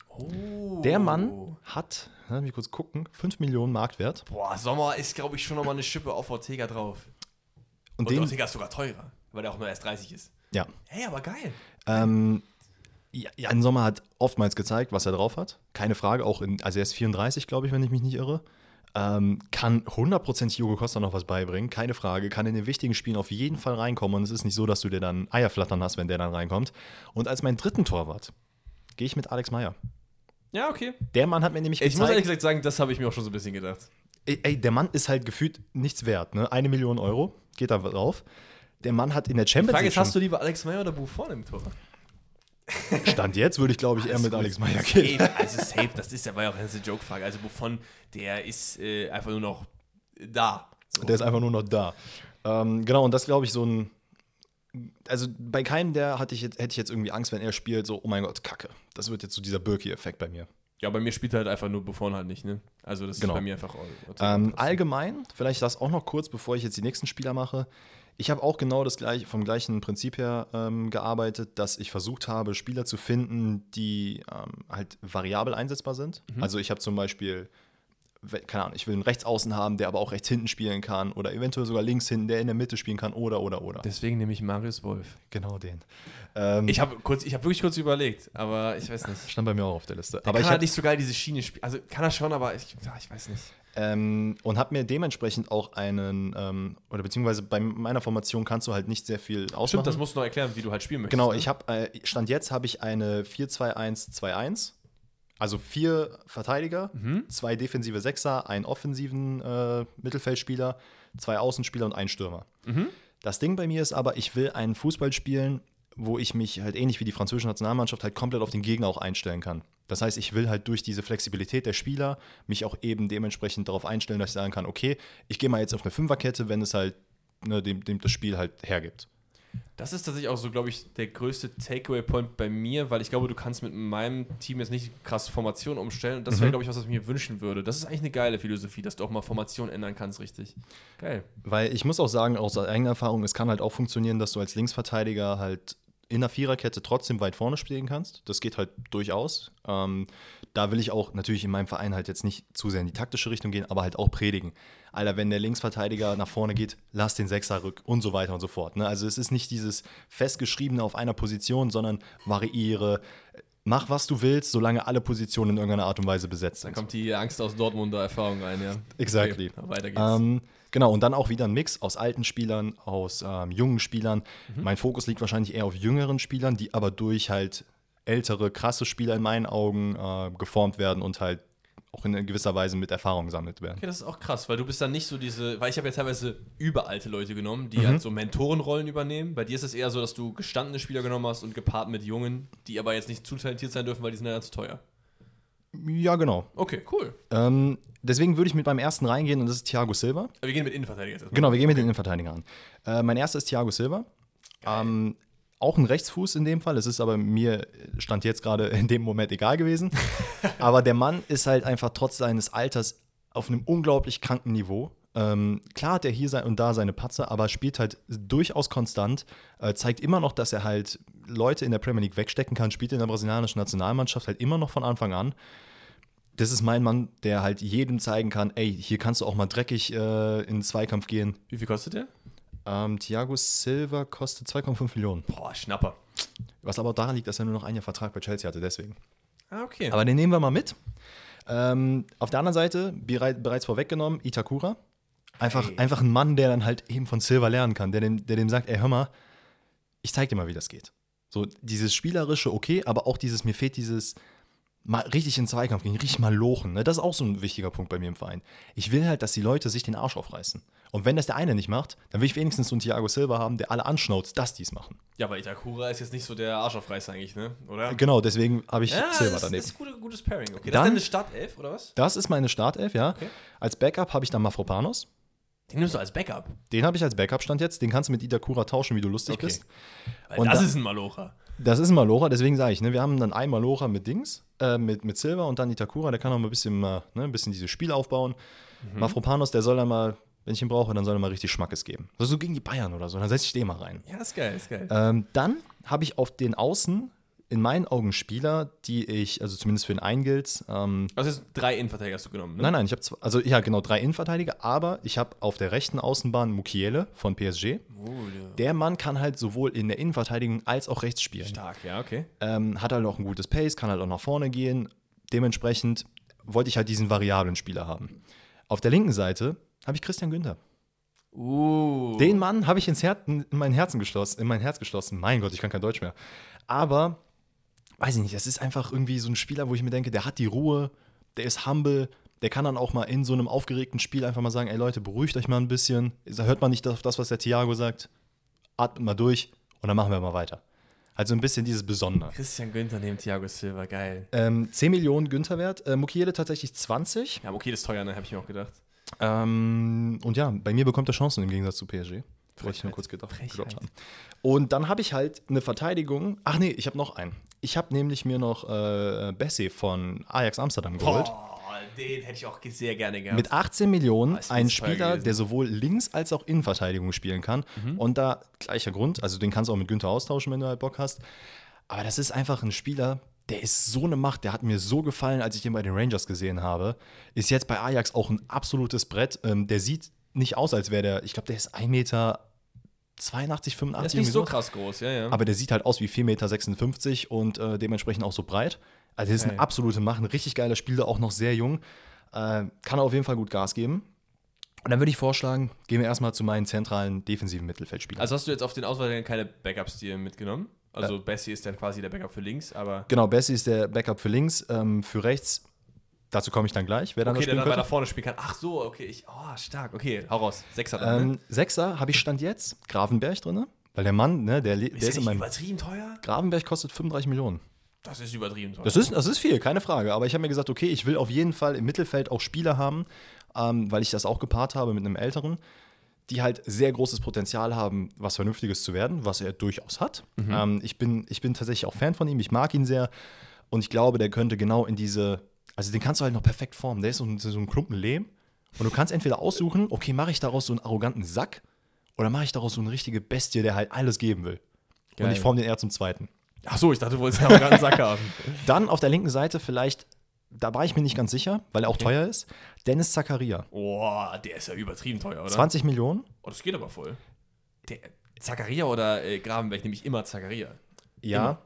Oh. Der Mann hat, lass mich kurz gucken, 5 Millionen Marktwert. Boah, Sommer ist, glaube ich, schon nochmal eine Schippe auf Ortega drauf. Und, Und den, Ortega ist sogar teurer, weil der auch nur erst 30 ist. ja, Hey, aber geil. Ähm, ja, Jan Sommer hat oftmals gezeigt, was er drauf hat. Keine Frage, auch in, also er ist 34, glaube ich, wenn ich mich nicht irre. Ähm, kann hundertprozentig Jogo Costa noch was beibringen, keine Frage. Kann in den wichtigen Spielen auf jeden Fall reinkommen und es ist nicht so, dass du dir dann Eierflattern hast, wenn der dann reinkommt. Und als meinen dritten Torwart gehe ich mit Alex Meyer. Ja, okay. Der Mann hat mir nämlich Ich muss gezeigt, ehrlich gesagt sagen, das habe ich mir auch schon so ein bisschen gedacht. ey, ey, der Mann ist halt gefühlt nichts wert. Ne? Eine Million Euro geht da drauf. Der Mann hat in der Die Champions Frage League ist, hast du lieber Alex Meyer oder Buffon im Tor? Stand jetzt, würde ich glaube ich eher mit Alex. Meyer gehen. Safe, also safe, das ist ja war ja auch eine Joke-Frage. Also Buffon, der ist äh, einfach nur noch da. So. Der ist einfach nur noch da. Ähm, genau, und das glaube ich so ein. Also bei keinem der hatte ich jetzt, hätte ich jetzt irgendwie Angst, wenn er spielt, so, oh mein Gott, Kacke. Das wird jetzt so dieser Birki-Effekt bei mir. Ja, bei mir spielt halt einfach nur Buffon halt nicht, ne? Also das Genau. ist bei mir einfach. Ähm, allgemein, vielleicht das auch noch kurz, bevor ich jetzt die nächsten Spieler mache. Ich habe auch genau das gleiche, vom gleichen Prinzip her ähm, gearbeitet, dass ich versucht habe, Spieler zu finden, die ähm, halt variabel einsetzbar sind. Also ich habe zum Beispiel, keine Ahnung, ich will einen Rechtsaußen haben, der aber auch rechts hinten spielen kann oder eventuell sogar links hinten, der in der Mitte spielen kann oder, oder, oder. Deswegen nehme ich Marius Wolf. Genau den. Ähm, Ich habe kurz, ich habe wirklich kurz überlegt, aber ich weiß nicht. stand bei mir auch auf der Liste. Aber Aber kann ich halt nicht so geil diese Schiene spielen. Also kann er schon, aber ich, ja, ich weiß nicht. Ähm, und habe mir dementsprechend auch einen, ähm, oder beziehungsweise bei meiner Formation kannst du halt nicht sehr viel ausmachen. Stimmt, das musst du noch erklären, wie du halt spielen möchtest. Genau, ne? ich habe, äh, Stand jetzt habe ich eine 4-2-1-2-1. Also vier Verteidiger, Mhm. zwei defensive Sechser, einen offensiven äh, Mittelfeldspieler, zwei Außenspieler und einen Stürmer. Mhm. Das Ding bei mir ist aber, ich will einen Fußball spielen, wo ich mich halt ähnlich wie die französische Nationalmannschaft halt komplett auf den Gegner auch einstellen kann. Das heißt, ich will halt durch diese Flexibilität der Spieler mich auch eben dementsprechend darauf einstellen, dass ich sagen kann, okay, ich gehe mal jetzt auf eine Fünferkette, wenn es halt ne, dem, dem das Spiel halt hergibt. Das ist tatsächlich auch so, glaube ich, der größte Takeaway-Point bei mir, weil ich glaube, du kannst mit meinem Team jetzt nicht krass Formation umstellen. Und das wäre, Mhm. glaube ich, was, was ich mir wünschen würde. Das ist eigentlich eine geile Philosophie, dass du auch mal Formation ändern kannst, richtig. Geil. Weil ich muss auch sagen, aus eigener Erfahrung, es kann halt auch funktionieren, dass du als Linksverteidiger halt in der Viererkette trotzdem weit vorne spielen kannst. Das geht halt durchaus. Ähm, da will ich auch natürlich in meinem Verein halt jetzt nicht zu sehr in die taktische Richtung gehen, aber halt auch predigen. Alter, wenn der Linksverteidiger nach vorne geht, lass den Sechser rück und so weiter und so fort. Ne? Also es ist nicht dieses festgeschriebene auf einer Position, sondern variiere. Mach, was du willst, solange alle Positionen in irgendeiner Art und Weise besetzt Dann sind. kommt die Angst aus Dortmunder Erfahrung rein, ja. Exactly. Okay, weiter geht's. Ähm, Genau, und dann auch wieder ein Mix aus alten Spielern, aus ähm, jungen Spielern. Mhm. Mein Fokus liegt wahrscheinlich eher auf jüngeren Spielern, die aber durch halt ältere, krasse Spieler in meinen Augen äh, geformt werden und halt auch in gewisser Weise mit Erfahrung gesammelt werden. Okay, das ist auch krass, weil du bist dann nicht so diese, weil ich habe ja teilweise überalte Leute genommen, die Mhm. halt so Mentorenrollen übernehmen. Bei dir ist es eher so, dass du gestandene Spieler genommen hast und gepaart mit Jungen, die aber jetzt nicht zu talentiert sein dürfen, weil die sind ja zu teuer. Ja, genau. Okay, cool. Ähm, deswegen würde ich mit meinem ersten reingehen und das ist Thiago Silva. Aber wir gehen mit Innenverteidiger. Genau, wir gehen mit den Innenverteidiger an. Äh, mein erster ist Thiago Silva. Ähm, auch ein Rechtsfuß in dem Fall. Es ist aber mir stand jetzt gerade in dem Moment egal gewesen. *laughs* aber der Mann ist halt einfach trotz seines Alters auf einem unglaublich kranken Niveau. Ähm, klar hat er hier sein und da seine Patzer, aber spielt halt durchaus konstant, äh, zeigt immer noch, dass er halt Leute in der Premier League wegstecken kann, spielt in der brasilianischen Nationalmannschaft halt immer noch von Anfang an. Das ist mein Mann, der halt jedem zeigen kann, ey, hier kannst du auch mal dreckig äh, in den Zweikampf gehen. Wie viel kostet der? Ähm, Thiago Silva kostet 2,5 Millionen. Boah, Schnapper. Was aber auch daran liegt, dass er nur noch ein Jahr Vertrag bei Chelsea hatte, deswegen. Ah, okay. Aber den nehmen wir mal mit. Ähm, auf der anderen Seite, bereit, bereits vorweggenommen, Itakura. Einfach, Ey. einfach ein Mann, der dann halt eben von Silva lernen kann, der dem, der dem sagt, ey, hör mal, ich zeig dir mal, wie das geht. So, dieses Spielerische, okay, aber auch dieses, mir fehlt dieses mal richtig in den Zweikampf gehen, richtig mal lochen. Ne? Das ist auch so ein wichtiger Punkt bei mir im Verein. Ich will halt, dass die Leute sich den Arsch aufreißen. Und wenn das der eine nicht macht, dann will ich wenigstens so einen Thiago Silva haben, der alle anschnauzt, dass die es machen. ja, aber Itakura ist jetzt nicht so der Arschaufreißer eigentlich, ne? Oder? Genau, deswegen habe ich Ja, Silva das, daneben. das ist ein gute, gutes Pairing. Okay, das Dann- ist deine Startelf, oder was? Das ist meine Startelf, ja. Okay. Als Backup habe ich dann Mafropanos. Den nimmst du als Backup. Den habe ich als Backup-Stand jetzt. Den kannst du mit Itakura tauschen, wie du lustig Okay. bist. Weil Und das da- ist ein Malocha. Das ist ein Malora, deswegen sage ich, ne, wir haben dann einen Malora mit Dings, äh, mit, mit Silver und dann Itakura, der kann auch mal ein bisschen, mal, ne, ein bisschen dieses Spiel aufbauen. Mhm. Mafropanos, der soll dann mal, wenn ich ihn brauche, dann soll er mal richtig Schmackes geben. Also so gegen die Bayern oder so, dann setze ich den mal rein. Ja, ist geil, ist geil. Ähm, dann habe ich auf den Außen in meinen Augen Spieler, die ich, also zumindest für den einen gilt, ähm, Also jetzt drei Innenverteidiger hast du genommen, ne? Nein, nein, ich habe also ja genau drei Innenverteidiger, aber ich habe auf der rechten Außenbahn Mukiele von PSG. Oh, ja. Der Mann kann halt sowohl in der Innenverteidigung als auch rechts spielen. Stark, ja, okay. Ähm, hat halt auch ein gutes Pace, kann halt auch nach vorne gehen. Dementsprechend wollte ich halt diesen variablen Spieler haben. Auf der linken Seite habe ich Christian Günther. Uh. Den Mann habe ich ins Her in mein Herzen geschlossen, in mein Herz geschlossen. Mein Gott, ich kann kein Deutsch mehr. Aber weiß ich nicht, das ist einfach irgendwie so ein Spieler, wo ich mir denke, der hat die Ruhe, der ist humble, der kann dann auch mal in so einem aufgeregten Spiel einfach mal sagen, ey Leute, beruhigt euch mal ein bisschen. Hört man nicht auf das, was der Thiago sagt. Atmet mal durch und dann machen wir mal weiter. Also ein bisschen dieses Besondere. Christian Günther neben Thiago Silva, geil. Ähm, 10 Millionen Günther wert, äh, Mukiele tatsächlich 20. Ja, das ist teuer, ne, habe ich mir auch gedacht. Ähm, und ja, bei mir bekommt er Chancen im Gegensatz zu PSG. Wollte ich nur Frechheit. kurz gedacht, Frechheit. haben. Und dann habe ich halt eine Verteidigung. Ach nee, ich habe noch einen. Ich habe nämlich mir noch äh, Bessie von Ajax Amsterdam geholt. Boah, den hätte ich auch sehr gerne gehabt. Mit 18 Millionen Ah, ein Spieler, der sowohl Links- als auch Innenverteidigung spielen kann. Und da gleicher Grund, also den kannst du auch mit Günther austauschen, wenn du halt Bock hast. Aber das ist einfach ein Spieler, der ist so eine Macht, der hat mir so gefallen, als ich ihn bei den Rangers gesehen habe. Ist jetzt bei Ajax auch ein absolutes Brett. Ähm, der sieht nicht aus, als wäre der, ich glaube, der ist 1 Meter 82, 85. das ist nicht so krass groß, ja, ja. Aber der sieht halt aus wie 4,56 Meter und äh, dementsprechend auch so breit. Also, das ist eine absolute Macht, ein richtig geiler Spieler, auch noch sehr jung. Äh, kann auf jeden Fall gut Gas geben. Und dann würde ich vorschlagen, gehen wir erstmal zu meinen zentralen defensiven Mittelfeldspielern. also hast du jetzt auf den Auswahl keine Backups dir mitgenommen? Also Bessie ist dann quasi der Backup für links, aber genau, Bessie ist der Backup für links, ähm, für rechts. Dazu komme ich dann gleich, wer dann okay, der dann weiter vorne spielen kann. Ach so, okay, ich, oh, stark, okay, hau raus. Sechser dann, ne? Ähm, Sechser habe ich Stand jetzt Gravenberg drin, weil der Mann, ne, der, le- der Ist ist in meinem. übertrieben teuer? Gravenberg kostet 35 Millionen. Das ist übertrieben teuer. Das ist, das ist viel, keine Frage. Aber ich habe mir gesagt, okay, ich will auf jeden Fall im Mittelfeld auch Spieler haben, ähm, weil ich das auch gepaart habe mit einem Älteren, die halt sehr großes Potenzial haben, was Vernünftiges zu werden, was er durchaus hat. Ähm, ich, bin, ich bin tatsächlich auch Fan von ihm, ich mag ihn sehr und ich glaube, der könnte genau in diese, also den kannst du halt noch perfekt formen. Der ist so ein, so ein Klumpen Lehm und du kannst entweder aussuchen, okay, mache ich daraus so einen arroganten Sack oder mache ich daraus so eine richtige Bestie, der halt alles geben will. Und Geil. ich forme den eher zum Zweiten. Ach so, ich dachte, du wolltest einen Sack haben. *laughs* Dann auf der linken Seite vielleicht, da war ich mir nicht ganz sicher, weil er auch teuer ist, Dennis Zakaria. Boah, der ist ja übertrieben teuer, oder? 20 Millionen. Oh, das geht aber voll. Der, Zakaria oder äh, Grabenberg nehme ich immer Zakaria. Ja. Immer.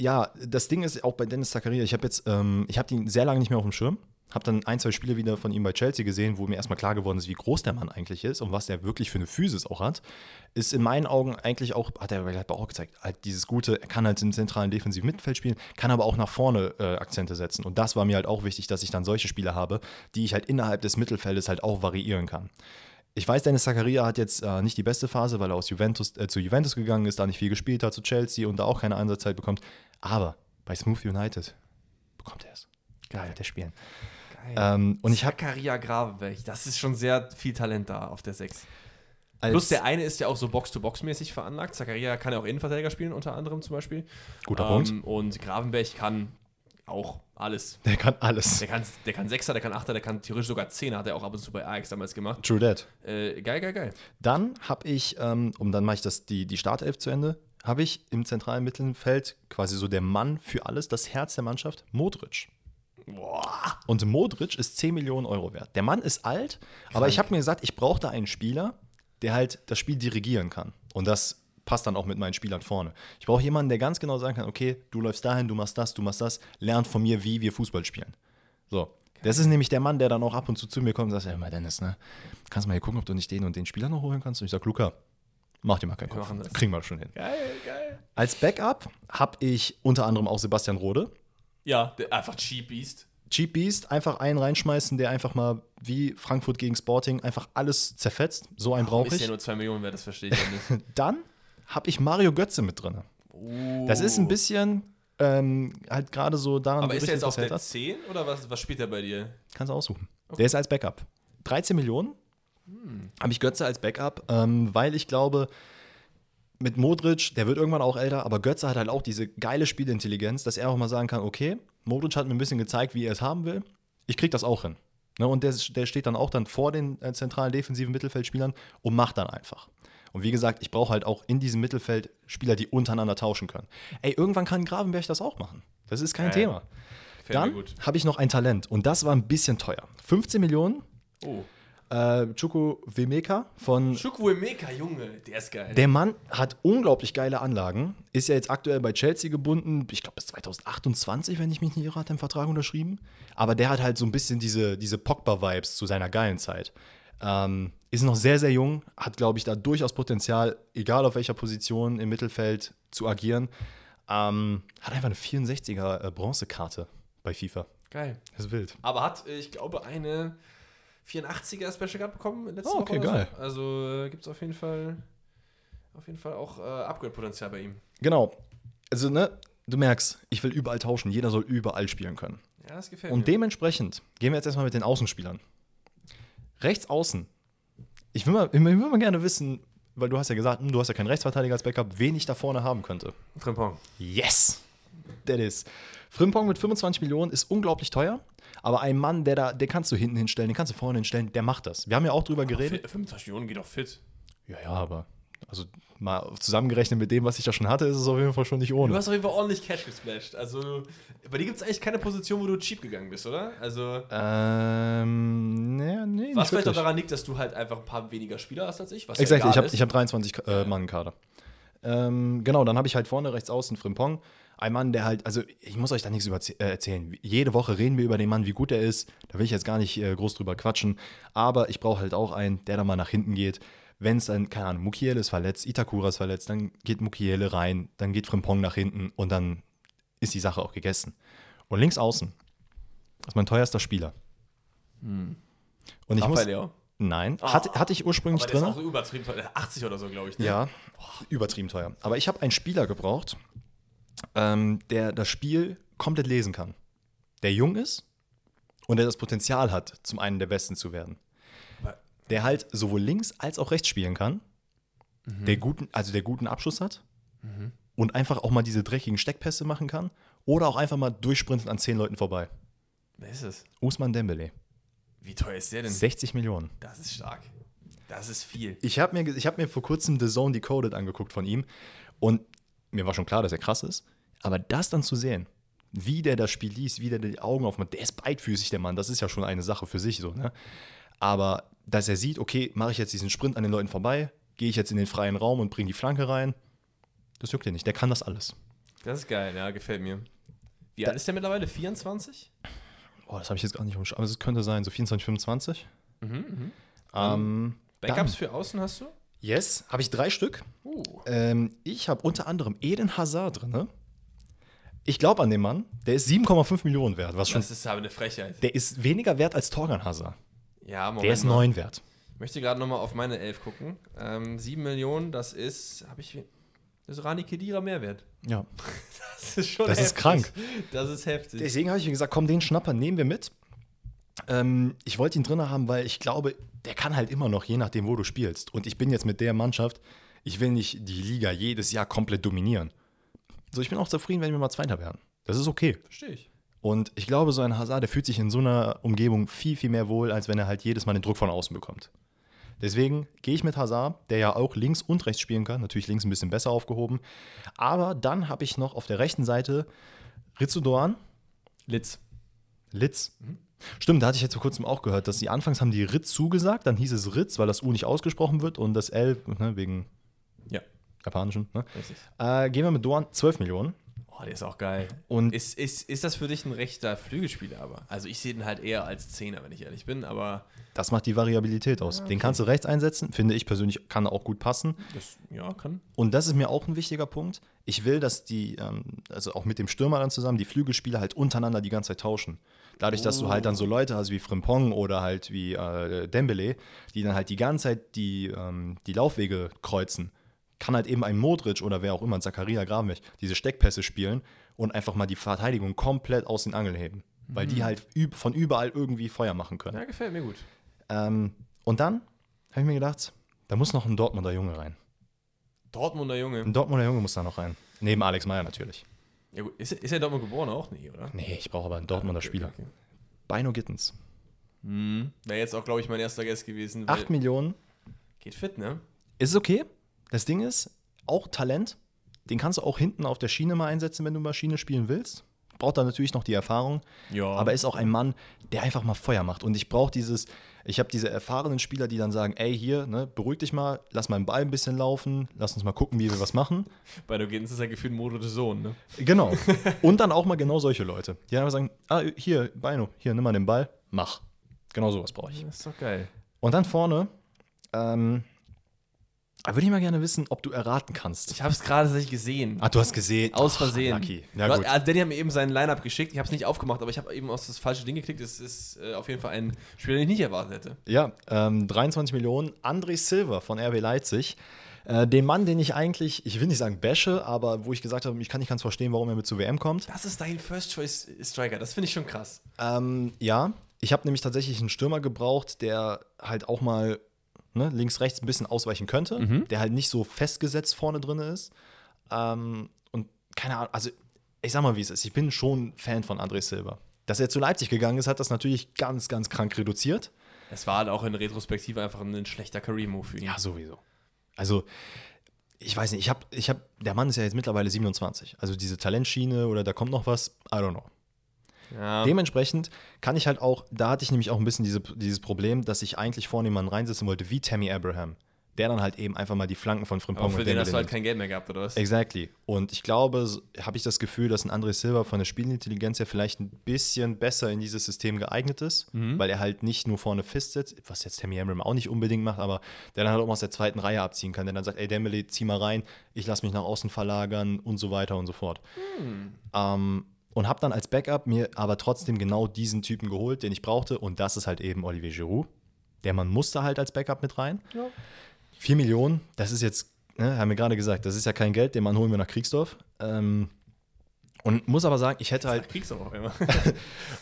Ja, das Ding ist auch bei Dennis Zakaria, ich habe jetzt, ähm, ich habe ihn sehr lange nicht mehr auf dem Schirm. Habe dann ein, zwei Spiele wieder von ihm bei Chelsea gesehen, wo mir erstmal klar geworden ist, wie groß der Mann eigentlich ist und was der wirklich für eine Physis auch hat. Ist in meinen Augen eigentlich auch, hat er bei auch gezeigt, halt dieses Gute, er kann halt im zentralen defensiven Mittelfeld spielen, kann aber auch nach vorne äh, Akzente setzen. Und das war mir halt auch wichtig, dass ich dann solche Spieler habe, die ich halt innerhalb des Mittelfeldes halt auch variieren kann. Ich weiß, Dennis Zakaria hat jetzt äh, nicht die beste Phase, weil er aus Juventus, äh, zu Juventus gegangen ist, da nicht viel gespielt hat, zu Chelsea und da auch keine Einsatzzeit bekommt. Aber bei Smooth United bekommt er es. Geil, wird er spielen. Ähm, und ich habe Zakaria Gravenberg, das ist schon sehr viel Talent da auf der 6. als Plus der eine ist ja auch so Box-to-Box-mäßig veranlagt. Zakaria kann ja auch Innenverteidiger spielen, unter anderem zum Beispiel. guter Ähm, Punkt. Und Gravenberg kann auch alles. Der kann alles. Der kann, der kann Sechser, der kann Achter, der kann theoretisch sogar Zehner, hat er auch ab und zu bei Ajax damals gemacht. True that. Äh, geil, geil, geil. Dann habe ich, ähm, und dann mache ich das, die, die Startelf zu Ende, habe ich im zentralen Mittelfeld quasi so der Mann für alles, das Herz der Mannschaft, Modric. Boah. Und Modric ist 10 Millionen Euro wert. Der Mann ist alt, aber ich habe mir gesagt, ich brauche da einen Spieler, der halt das Spiel dirigieren kann. Und das passt dann auch mit meinen Spielern vorne. Ich brauche jemanden, der ganz genau sagen kann, okay, du läufst dahin, du machst das, du machst das, lernt von mir, wie wir Fußball spielen. So. Das ist nämlich der Mann, der dann auch ab und zu zu mir kommt und sagt, ja, mal Dennis, ne, kannst du mal hier gucken, ob du nicht den und den Spieler noch holen kannst? Und ich sage, Luca, mach dir mal keinen Kopf. Kriegen wir schon hin. Geil, geil. Als Backup habe ich unter anderem auch Sebastian Rode. Ja, der, einfach Cheap Beast. Cheap Beast, einfach einen reinschmeißen, der einfach mal wie Frankfurt gegen Sporting einfach alles zerfetzt. So einen brauche Ist ich. ja nur 2 Millionen wert, das verstehe ich ja nicht. *laughs* Dann habe ich Mario Götze mit drin. Oh. Das ist ein bisschen ähm, halt gerade so daran Aber ist er jetzt auf er der hat. 10 oder was, was spielt er bei dir? Kannst du aussuchen. Der ist als Backup. 13 Millionen Hm. habe ich Götze als Backup, ähm, weil ich glaube, mit Modric, der wird irgendwann auch älter, aber Götze hat halt auch diese geile Spielintelligenz, dass er auch mal sagen kann, okay, Modric hat mir ein bisschen gezeigt, wie er es haben will. Ich krieg das auch hin. Ne, und der, der steht dann auch dann vor den äh, zentralen defensiven Mittelfeldspielern und macht dann einfach. Und wie gesagt, ich brauche halt auch in diesem Mittelfeld Spieler, die untereinander tauschen können. Ey, irgendwann kann Gravenberg das auch machen. Das ist kein Ja, Thema. Dann habe ich noch ein Talent und das war ein bisschen teuer. 15 Millionen, Oh. Äh, Chuku Wemeka von. Chukwuemeka, Junge, der ist geil. Der Mann hat unglaublich geile Anlagen, ist ja jetzt aktuell bei Chelsea gebunden, ich glaube bis 2028, wenn ich mich nicht irre, hat er einen Vertrag unterschrieben. Aber der hat halt so ein bisschen diese, diese Pogba-Vibes zu seiner geilen Zeit. Ähm, ist noch sehr, sehr jung, hat, glaube ich, da durchaus Potenzial, egal auf welcher Position im Mittelfeld zu agieren. Ähm, hat einfach eine 64er äh, Bronzekarte bei FIFA. geil. Das ist wild. Aber hat, äh, ich glaube, eine 84er Special Card bekommen letzte Oh, okay, Woche. oder geil. So. Also äh, gibt es auf jeden Fall auf jeden Fall auch äh, Upgrade-Potenzial bei ihm. Genau. Also, ne, du merkst, ich will überall tauschen. Jeder soll überall spielen können. Ja, das gefällt Und mir. dementsprechend gehen wir jetzt erstmal mit den Außenspielern. Rechts außen. Ich will mal, ich will mal gerne wissen, weil du hast ja gesagt, hm, du hast ja keinen Rechtsverteidiger als Backup, wen ich da vorne haben könnte. Frimpong. Yes! That is. Frimpong mit 25 Millionen ist unglaublich teuer, aber ein Mann, der da, den kannst du hinten hinstellen, den kannst du vorne hinstellen, der macht das. Wir haben ja auch drüber geredet. Fit- 25 Millionen geht doch fit. Ja, ja, aber also mal zusammengerechnet mit dem, was ich da schon hatte, ist es auf jeden Fall schon nicht Du ohne. hast auf jeden Fall ordentlich Cash gesplashed. Also, bei dir gibt es eigentlich keine Position, wo du cheap gegangen bist, oder? Also, Ähm, nee, nee, was vielleicht auch daran liegt, dass du halt einfach ein paar weniger Spieler hast als ich. Was ja Exakt, egal ich habe hab 23 äh, Mann Kader. Ähm, genau, dann habe ich halt vorne rechts außen Frimpong. Ein Mann, der halt, also ich muss euch da nichts über äh, erzählen. Jede Woche reden wir über den Mann, wie gut er ist. Da will ich jetzt gar nicht äh, groß drüber quatschen. Aber ich brauche halt auch einen, der da mal nach hinten geht. Wenn es dann, keine Ahnung, Mukiele ist verletzt, Itakura ist verletzt, dann geht Mukiele rein, dann geht Frimpong nach hinten und dann ist die Sache auch gegessen. Und links außen ist mein teuerster Spieler. Und ich muss, Hm. Raphael Leao. nein, hatte, hatte ich ursprünglich Aber der drin. ist auch übertrieben. teuer. 80 oder so, glaube ich. Ne? Ja, übertrieben teuer. Aber ich habe einen Spieler gebraucht, ähm, der das Spiel komplett lesen kann. Der jung ist und der das Potenzial hat, zum einen der Besten zu werden. Der halt sowohl links als auch rechts spielen kann, der guten, also der guten Abschluss hat und einfach auch mal diese dreckigen Steckpässe machen kann oder auch einfach mal durchsprinten an zehn Leuten vorbei. Wer ist es? Usman Dembele, Wie teuer ist der denn? 60 Millionen. Das ist stark. Das ist viel. Ich habe mir, ich hab mir vor kurzem The Zone Decoded angeguckt von ihm und mir war schon klar, dass er krass ist. Aber das dann zu sehen, wie der das Spiel liest, wie der die Augen aufmacht, der ist beidfüßig, der Mann, das ist ja schon eine Sache für sich so, ne? Aber dass er sieht, okay, mache ich jetzt diesen Sprint an den Leuten vorbei, gehe ich jetzt in den freien Raum und bringe die Flanke rein, das juckt ihn nicht, der kann das alles. Das ist geil, ja, gefällt mir. Wie alt ist der mittlerweile? 24? Oh, das habe ich jetzt gar nicht umschaut. Aber es könnte sein, so 24, 25. Mhm, mhm. Ähm, Backups für außen hast du? Yes, habe ich drei Stück. Uh. Ähm, ich habe unter anderem Eden Hazard drin. Ich glaube an den Mann. Der ist 7,5 Millionen wert. Was schon, Das ist aber eine Frechheit. der ist weniger wert als Torgan Hazard. Ja, Moment Der ist mal. 9 wert. Ich möchte gerade nochmal auf meine Elf gucken. Ähm, 7 Millionen, das ist, habe ich, das ist Rani Kedira Mehrwert. Ja. *laughs* Das ist schon Das ist krank. Das ist heftig. Deswegen habe ich mir gesagt, komm, den Schnapper nehmen wir mit. Ähm, ich wollte ihn drin haben, weil ich glaube, der kann halt immer noch, je nachdem, wo du spielst. Und ich bin jetzt mit der Mannschaft, ich will nicht die Liga jedes Jahr komplett dominieren. So, ich bin auch zufrieden, wenn wir mal Zweiter werden. Das ist okay. Verstehe ich. Und ich glaube, so ein Hazard, der fühlt sich in so einer Umgebung viel, viel mehr wohl, als wenn er halt jedes Mal den Druck von außen bekommt. Deswegen gehe ich mit Hazard, der ja auch links und rechts spielen kann. Natürlich links ein bisschen besser aufgehoben. Aber dann habe ich noch auf der rechten Seite Ritsu Doan, Litz. Litz. Stimmt, da hatte ich jetzt vor kurzem auch gehört, dass sie anfangs haben die Ritz zugesagt, dann hieß es Ritz, weil das U nicht ausgesprochen wird und das L ne, wegen Ja, japanischen. Ne? Äh, gehen wir mit Doan 12 Millionen. Oh, der ist auch geil. Und Ist, ist, ist das für dich ein rechter Flügelspieler aber? Also ich sehe den halt eher als Zehner, wenn ich ehrlich bin, aber das macht die Variabilität aus. Den kannst du rechts einsetzen, finde ich persönlich, kann auch gut passen. das, ja, kann. Und das ist mir auch ein wichtiger Punkt. Ich will, dass die, ähm, also auch mit dem Stürmer dann zusammen, die Flügelspieler halt untereinander die ganze Zeit tauschen. Dadurch, dass du halt dann so Leute hast wie Frimpong oder halt wie äh, Dembele, die dann halt die ganze Zeit die, ähm, die Laufwege kreuzen, kann halt eben ein Modric oder wer auch immer, ein Zakaria Gravenberch, diese Steckpässe spielen und einfach mal die Verteidigung komplett aus den Angeln heben. Weil die halt üb von überall irgendwie Feuer machen können. Ja, gefällt mir gut. Ähm, und dann habe ich mir gedacht, da muss noch ein Dortmunder Junge rein. Dortmunder Junge. Ein Dortmunder Junge muss da noch rein. Neben Alex Meyer natürlich. Ja, gut. Ist, ist er in Dortmund geboren auch? Nee, oder? Nee, ich brauche aber einen Dortmunder Okay, Spieler. okay. Bino Gittens. Mhm. Wäre jetzt auch, glaube ich, mein erster Guest gewesen. weil- 8 Millionen. Geht fit, ne? Ist es okay. Das Ding ist, auch Talent. Den kannst du auch hinten auf der Schiene mal einsetzen, wenn du Maschine spielen willst. Braucht da natürlich noch die Erfahrung. Ja. Aber ist auch ein Mann, der einfach mal Feuer macht. Und ich brauche dieses, ich habe diese erfahrenen Spieler, die dann sagen, ey, hier, ne, beruhig dich mal, lass mal den Ball ein bisschen laufen, lass uns mal gucken, wie wir was machen. *laughs* Bei der Gens ist ja gefühlt Mode des Sohn, ne? Genau. *laughs* Und dann auch mal genau solche Leute, die einfach sagen, ah, hier, Beino, hier, nimm mal den Ball, mach. Genau sowas brauche ich. Das ist doch geil. Und dann vorne, ähm, da würde ich mal gerne wissen, ob du erraten kannst. Ich habe es gerade tatsächlich gesehen. Ah, du hast gesehen. Aus Ach, Versehen. Lucky. Ja, gut. Also Danny hat mir eben sein Line-Up geschickt. Ich habe es nicht aufgemacht, aber ich habe eben aus das falsche Ding geklickt. Es ist äh, auf jeden Fall ein Spieler, den ich nicht erwartet hätte. Ja, ähm, 23 Millionen. André Silva von RB Leipzig. Äh, den Mann, den ich eigentlich, ich will nicht sagen bashe, aber wo ich gesagt habe, ich kann nicht ganz verstehen, warum er mit zur WM kommt. Das ist dein First-Choice-Striker. Das finde ich schon krass. Ähm, ja, ich habe nämlich tatsächlich einen Stürmer gebraucht, der halt auch mal ne, links, rechts ein bisschen ausweichen könnte, der halt nicht so festgesetzt vorne drin ist. Ähm, und keine Ahnung, also ich sag mal, wie es ist. Ich bin schon Fan von André Silva. Dass er zu Leipzig gegangen ist, hat das natürlich ganz, ganz krank reduziert. Es war halt auch in Retrospektive einfach ein schlechter Career-Move für ihn. Ja, sowieso. Also, ich weiß nicht, ich habe, ich hab, der Mann ist ja jetzt mittlerweile 27. Also diese Talentschiene oder da kommt noch was, I don't know. Ja. Dementsprechend kann ich halt auch, da hatte ich nämlich auch ein bisschen diese, dieses Problem, dass ich eigentlich vorne jemanden reinsetzen wollte, wie Tammy Abraham. Der dann halt eben einfach mal die Flanken von Frimpong aber für den hast du halt kein Geld mehr gehabt, oder was? Exactly. Und ich glaube, so- habe ich das Gefühl, dass ein André Silva von der Spielintelligenz her vielleicht ein bisschen besser in dieses System geeignet ist, weil er halt nicht nur vorne sitzt, was jetzt Tammy Abraham auch nicht unbedingt macht, aber der dann halt auch mal aus der zweiten Reihe abziehen kann, der dann sagt, ey Dembele, zieh mal rein, ich lasse mich nach außen verlagern und so weiter und so fort. Ähm, und habe dann als Backup mir aber trotzdem genau diesen Typen geholt, den ich brauchte und das ist halt eben Olivier Giroud. Der Mann musste halt als Backup mit rein. Ja. 4 Millionen, das ist jetzt, ne, haben wir gerade gesagt, das ist ja kein Geld, den Mann holen wir nach Kriegsdorf. Ähm, und muss aber sagen, ich hätte halt, Kriegst du auch immer.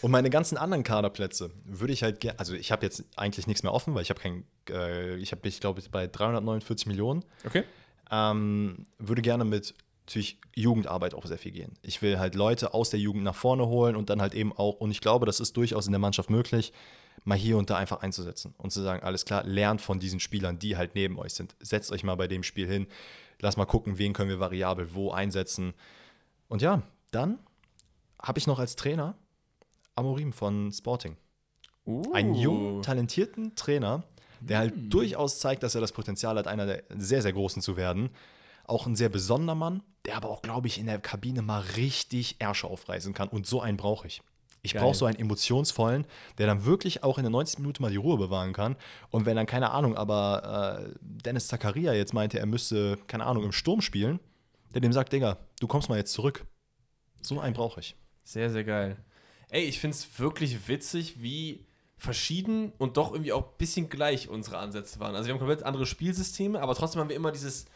und meine ganzen anderen Kaderplätze würde ich halt gerne, also ich habe jetzt eigentlich nichts mehr offen, weil ich habe kein, äh, ich habe, ich glaube, bei 349 Millionen, Okay. ähm, würde gerne mit natürlich Jugendarbeit auch sehr viel gehen. Ich will halt Leute aus der Jugend nach vorne holen und dann halt eben auch, und ich glaube, das ist durchaus in der Mannschaft möglich, mal hier und da einfach einzusetzen und zu sagen, alles klar, lernt von diesen Spielern, die halt neben euch sind. Setzt euch mal bei dem Spiel hin, lass mal gucken, wen können wir variabel wo einsetzen. Und ja, dann habe ich noch als Trainer Amorim von Sporting. Uh. Einen jungen, talentierten Trainer, der halt durchaus zeigt, dass er das Potenzial hat, einer der sehr, sehr Großen zu werden. Auch ein sehr besonderer Mann, der aber auch, glaube ich, in der Kabine mal richtig Ärsche aufreißen kann. Und so einen brauche ich. Ich brauche so einen emotionsvollen, der dann wirklich auch in der 90 Minuten mal die Ruhe bewahren kann. Und wenn dann, keine Ahnung, aber äh, Dennis Zakaria jetzt meinte, er müsste, keine Ahnung, im Sturm spielen, der dem sagt, Digga, du kommst mal jetzt zurück. So einen brauche ich. Sehr, sehr geil. Ey, ich finde es wirklich witzig, wie verschieden und doch irgendwie auch ein bisschen gleich unsere Ansätze waren. Also wir haben komplett andere Spielsysteme, aber trotzdem haben wir immer dieses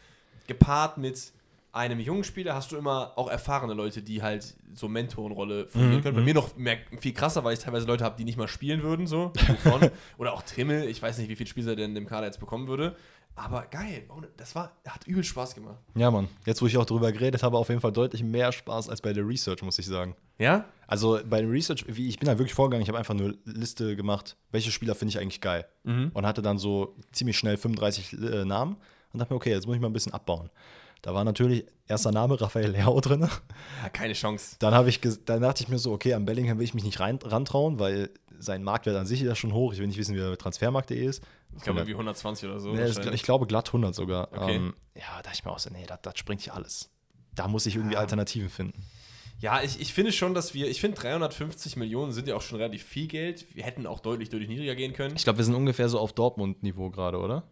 gepaart mit einem jungen Spieler hast du immer auch erfahrene Leute, die halt so Mentorenrolle fungieren können. Bei mir noch mehr, viel krasser, weil ich teilweise Leute habe, die nicht mal spielen würden, so. *laughs* Oder auch Trimmel, ich weiß nicht, wie viel Spieler er denn im Kader jetzt bekommen würde. Aber geil, das war, hat übel Spaß gemacht. Ja, Mann. Jetzt, wo ich auch drüber geredet habe, auf jeden Fall deutlich mehr Spaß als bei der Research, muss ich sagen. Ja? Also bei der Research, wie ich bin da wirklich vorgegangen, ich habe einfach nur Liste gemacht, welche Spieler finde ich eigentlich geil. Und hatte dann so ziemlich schnell 35 äh, Namen und dachte mir, okay, jetzt muss ich mal ein bisschen abbauen. Da war natürlich erster Name Raphael Leao drin. ja keine Chance. Dann, ich dann dachte ich mir so, okay, am Bellingham will ich mich nicht rein, rantrauen, weil sein Marktwert an sich ist ja schon hoch. Ich will nicht wissen, wie der Transfermarkt.de ist. Ich glaube, irgendwie 120 oder so. Nee, wahrscheinlich. ich glaube glatt 100 sogar. Okay. Ähm, ja, da dachte ich mir auch so, nee, das, springt hier alles. Da muss ich irgendwie Ja. Alternativen finden. Ja, ich, ich finde schon, dass wir, ich finde 350 Millionen sind ja auch schon relativ viel Geld. Wir hätten auch deutlich, deutlich niedriger gehen können. Ich glaube, wir sind ungefähr so auf Dortmund-Niveau gerade, oder?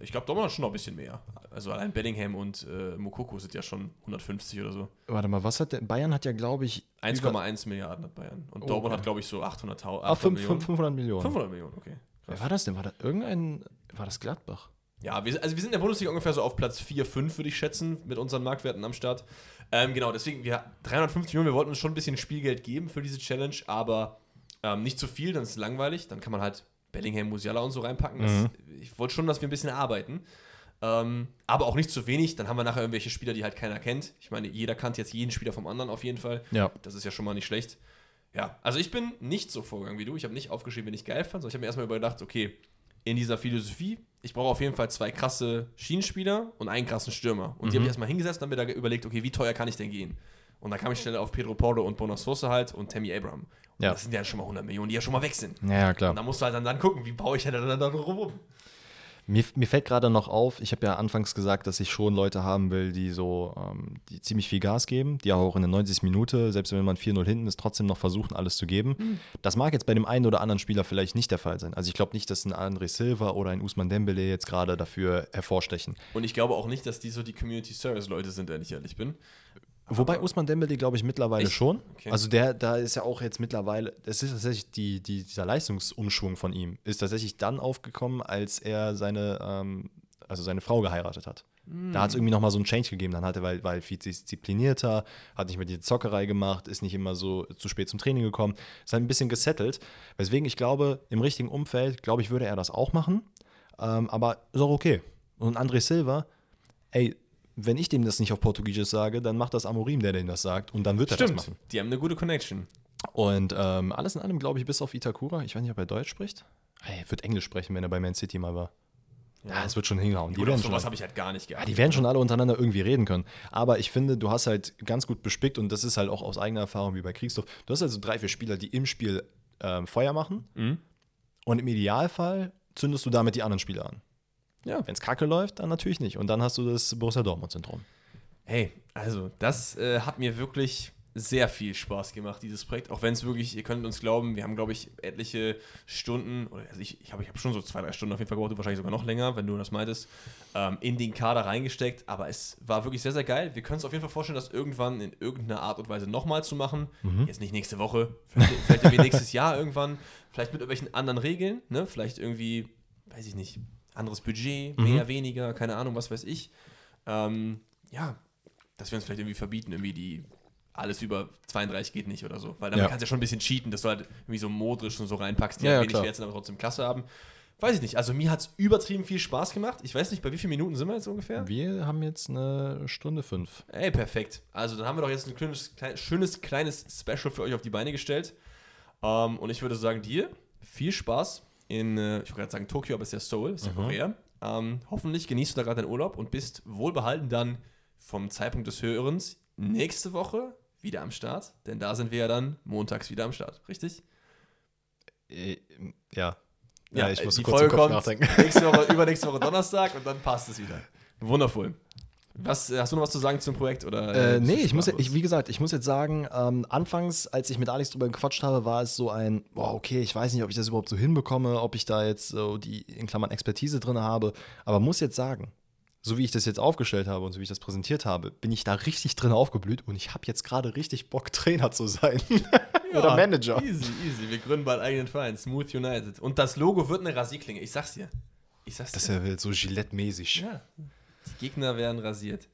Ich glaube, Dortmund hat schon noch ein bisschen mehr. Also allein Bellingham und äh, Mokoko sind ja schon 150 oder so. Warte mal, was hat der? Bayern hat ja, glaube ich, über- 1,1 Milliarden hat Bayern. Und Oh, Dortmund okay. hat, glaube ich, so 800.000. Ah, 5, Millionen. 500 Millionen. 500 Millionen, okay. Wer war das denn? War das irgendein. War das Gladbach? Ja, wir, also wir sind in der Bundesliga ungefähr so auf Platz 4, 5, würde ich schätzen, mit unseren Marktwerten am Start. Ähm, genau, deswegen, wir 350 Millionen, wir wollten uns schon ein bisschen Spielgeld geben für diese Challenge, aber ähm, nicht zu viel, dann ist es langweilig. Dann kann man halt Bellingham, Musiala und so reinpacken. Das, Mhm. Ich wollte schon, dass wir ein bisschen arbeiten. Ähm, aber auch nicht zu wenig. Dann haben wir nachher irgendwelche Spieler, die halt keiner kennt. Ich meine, jeder kannte jetzt jeden Spieler vom anderen auf jeden Fall. Ja. Das ist ja schon mal nicht schlecht. Ja, also ich bin nicht so vorgegangen wie du. Ich habe nicht aufgeschrieben, wen ich geil fand, sondern ich habe mir erstmal überlegt, okay, in dieser Philosophie, ich brauche auf jeden Fall zwei krasse Schienenspieler und einen krassen Stürmer. Und die habe ich erstmal hingesetzt und habe mir da überlegt, okay, wie teuer kann ich denn gehen? Und dann kam ich schnell auf Pedro Porro und Bonas Sosa halt und Tammy Abraham. Und Ja. Das sind ja schon mal 100 Millionen, die ja schon mal weg sind. Ja, ja, Und klar. dann musst du halt dann, dann gucken, wie baue ich halt dann, dann rum. Mir, mir fällt gerade noch auf, ich habe ja anfangs gesagt, dass ich schon Leute haben will, die so, ähm, die ziemlich viel Gas geben, die auch in der 90 Minute, selbst wenn man 4-0 hinten ist, trotzdem noch versuchen, alles zu geben. Das mag jetzt bei dem einen oder anderen Spieler vielleicht nicht der Fall sein. Also ich glaube nicht, dass ein André Silva oder ein Usman Dembele jetzt gerade dafür hervorstechen. Und ich glaube auch nicht, dass die so die Community Service Leute sind, wenn ich ehrlich bin. Wobei Usman Dembele, glaube ich, mittlerweile Echt? schon. Okay. Also der, da ist ja auch jetzt mittlerweile, es ist tatsächlich die, die, dieser Leistungsumschwung von ihm, ist tatsächlich dann aufgekommen, als er seine, ähm, also seine Frau geheiratet hat. Da hat es irgendwie nochmal so einen Change gegeben. Dann hat er, weil, weil viel disziplinierter, hat nicht mehr die Zockerei gemacht, ist nicht immer so zu spät zum Training gekommen, ist halt ein bisschen gesettelt. Weswegen ich glaube, im richtigen Umfeld, glaube ich, würde er das auch machen. Ähm, aber ist auch okay. Und André Silva, ey, wenn ich dem das nicht auf Portugiesisch sage, dann macht das Amorim, der dem das sagt. Und dann wird er das Stimmt, machen. die haben eine gute Connection. Und ähm, alles in allem, glaube ich, bis auf Itakura, ich weiß nicht, ob er Deutsch spricht. Hey, er wird Englisch sprechen, wenn er bei Man City mal war. Ja, es wird schon hinhauen. Die schon, sowas habe ich halt gar nicht ja, geachtet. die werden schon alle untereinander irgendwie reden können. Aber ich finde, du hast halt ganz gut bespickt und das ist halt auch aus eigener Erfahrung wie bei Kriegsdorf. Du hast also drei, vier Spieler, die im Spiel ähm, Feuer machen. Mhm. Und im Idealfall zündest du damit die anderen Spieler an. Ja. Wenn es kacke läuft, dann natürlich nicht. Und dann hast du das Borussia Dortmund-Syndrom. Hey, also das äh, hat mir wirklich sehr viel Spaß gemacht, dieses Projekt. Auch wenn es wirklich, ihr könnt uns glauben, wir haben, glaube ich, etliche Stunden, oder also ich, ich habe ich hab schon so zwei, drei Stunden auf jeden Fall gebraucht, wahrscheinlich sogar noch länger, wenn du das meintest, ähm, in den Kader reingesteckt. Aber es war wirklich sehr, sehr geil. Wir können uns auf jeden Fall vorstellen, das irgendwann in irgendeiner Art und Weise nochmal zu machen. Jetzt nicht nächste Woche, vielleicht, vielleicht nächstes Jahr irgendwann, vielleicht mit irgendwelchen anderen Regeln, ne? Vielleicht irgendwie, weiß ich nicht, anderes Budget, mehr, weniger, keine Ahnung, was weiß ich. Ähm, ja, dass wir uns vielleicht irgendwie verbieten, irgendwie die alles über 32 geht nicht oder so. Weil dann Ja. kannst du ja schon ein bisschen cheaten, dass du halt irgendwie so modrisch und so reinpackst, die Ja, halt ja, wenig klar. wert sind, aber trotzdem Klasse haben. Weiß ich nicht. Also mir hat es übertrieben viel Spaß gemacht. Ich weiß nicht, bei wie vielen Minuten sind wir jetzt ungefähr? Wir haben jetzt eine Stunde fünf. Ey, perfekt. Also dann haben wir doch jetzt ein schönes, klein, schönes kleines Special für euch auf die Beine gestellt. Ähm, und ich würde sagen, dir viel Spaß in, äh, ich wollte gerade sagen Tokio, aber es ist ja Seoul, ist ja Korea. Ähm, hoffentlich genießt du da gerade deinen Urlaub und bist wohlbehalten dann vom Zeitpunkt des Hörens nächste Woche wieder am Start. Denn da sind wir ja dann montags wieder am Start, richtig? Äh, ja. Ja, ich äh, muss die kurz Folge kommt nachdenken. nächste Woche, *laughs* übernächste Woche Donnerstag und dann passt es wieder. Wundervoll. Was, hast du noch was zu sagen zum Projekt? Oder, Äh, bist nee, ich muss, ich, wie gesagt, ich muss jetzt sagen, ähm, anfangs, als ich mit Alex drüber gequatscht habe, war es so ein, boah, okay, ich weiß nicht, ob ich das überhaupt so hinbekomme, ob ich da jetzt so die, in Klammern, Expertise drin habe, aber muss jetzt sagen, so wie ich das jetzt aufgestellt habe und so wie ich das präsentiert habe, bin ich da richtig drin aufgeblüht und ich habe jetzt gerade richtig Bock, *laughs* Trainer zu sein. *laughs* Oder Ja, Manager. Easy, easy. Wir gründen bald eigenen Verein. Smooth United. Und das Logo wird eine Rasierklinge. Ich sag's dir. Ich sag's Das dir. ist ja so Gillette-mäßig. Ja. Die Gegner werden rasiert.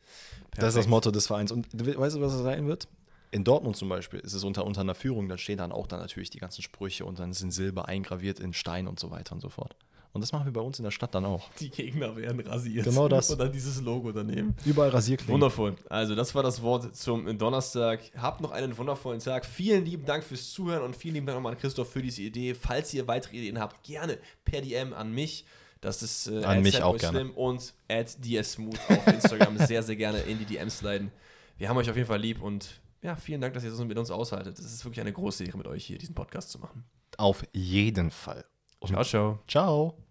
Das ist das Motto des Vereins. Und weißt du, was es sein wird? In Dortmund zum Beispiel ist es unter, unter einer Führung, da stehen dann auch dann natürlich die ganzen Sprüche und dann sind Silber eingraviert in Stein und so weiter und so fort. Und das machen wir bei uns in der Stadt dann auch. Die Gegner werden rasiert. Genau das. *laughs* Und dann dieses Logo daneben. Überall Rasierklingen. Wundervoll. Also, das war das Wort zum Donnerstag. Habt noch einen wundervollen Tag. Vielen lieben Dank fürs Zuhören und vielen lieben Dank nochmal an Christoph für diese Idee. Falls ihr weitere Ideen habt, gerne per DM an mich. Das ist äh, An mich auch @sadboyslim und at dsmooth auf Instagram. *laughs* sehr, sehr gerne in die DMs sliden. Wir haben euch auf jeden Fall lieb und ja, vielen Dank, dass ihr das mit uns aushaltet. Es ist wirklich eine große Ehre mit euch hier diesen Podcast zu machen. Auf jeden Fall. Und ciao. ciao.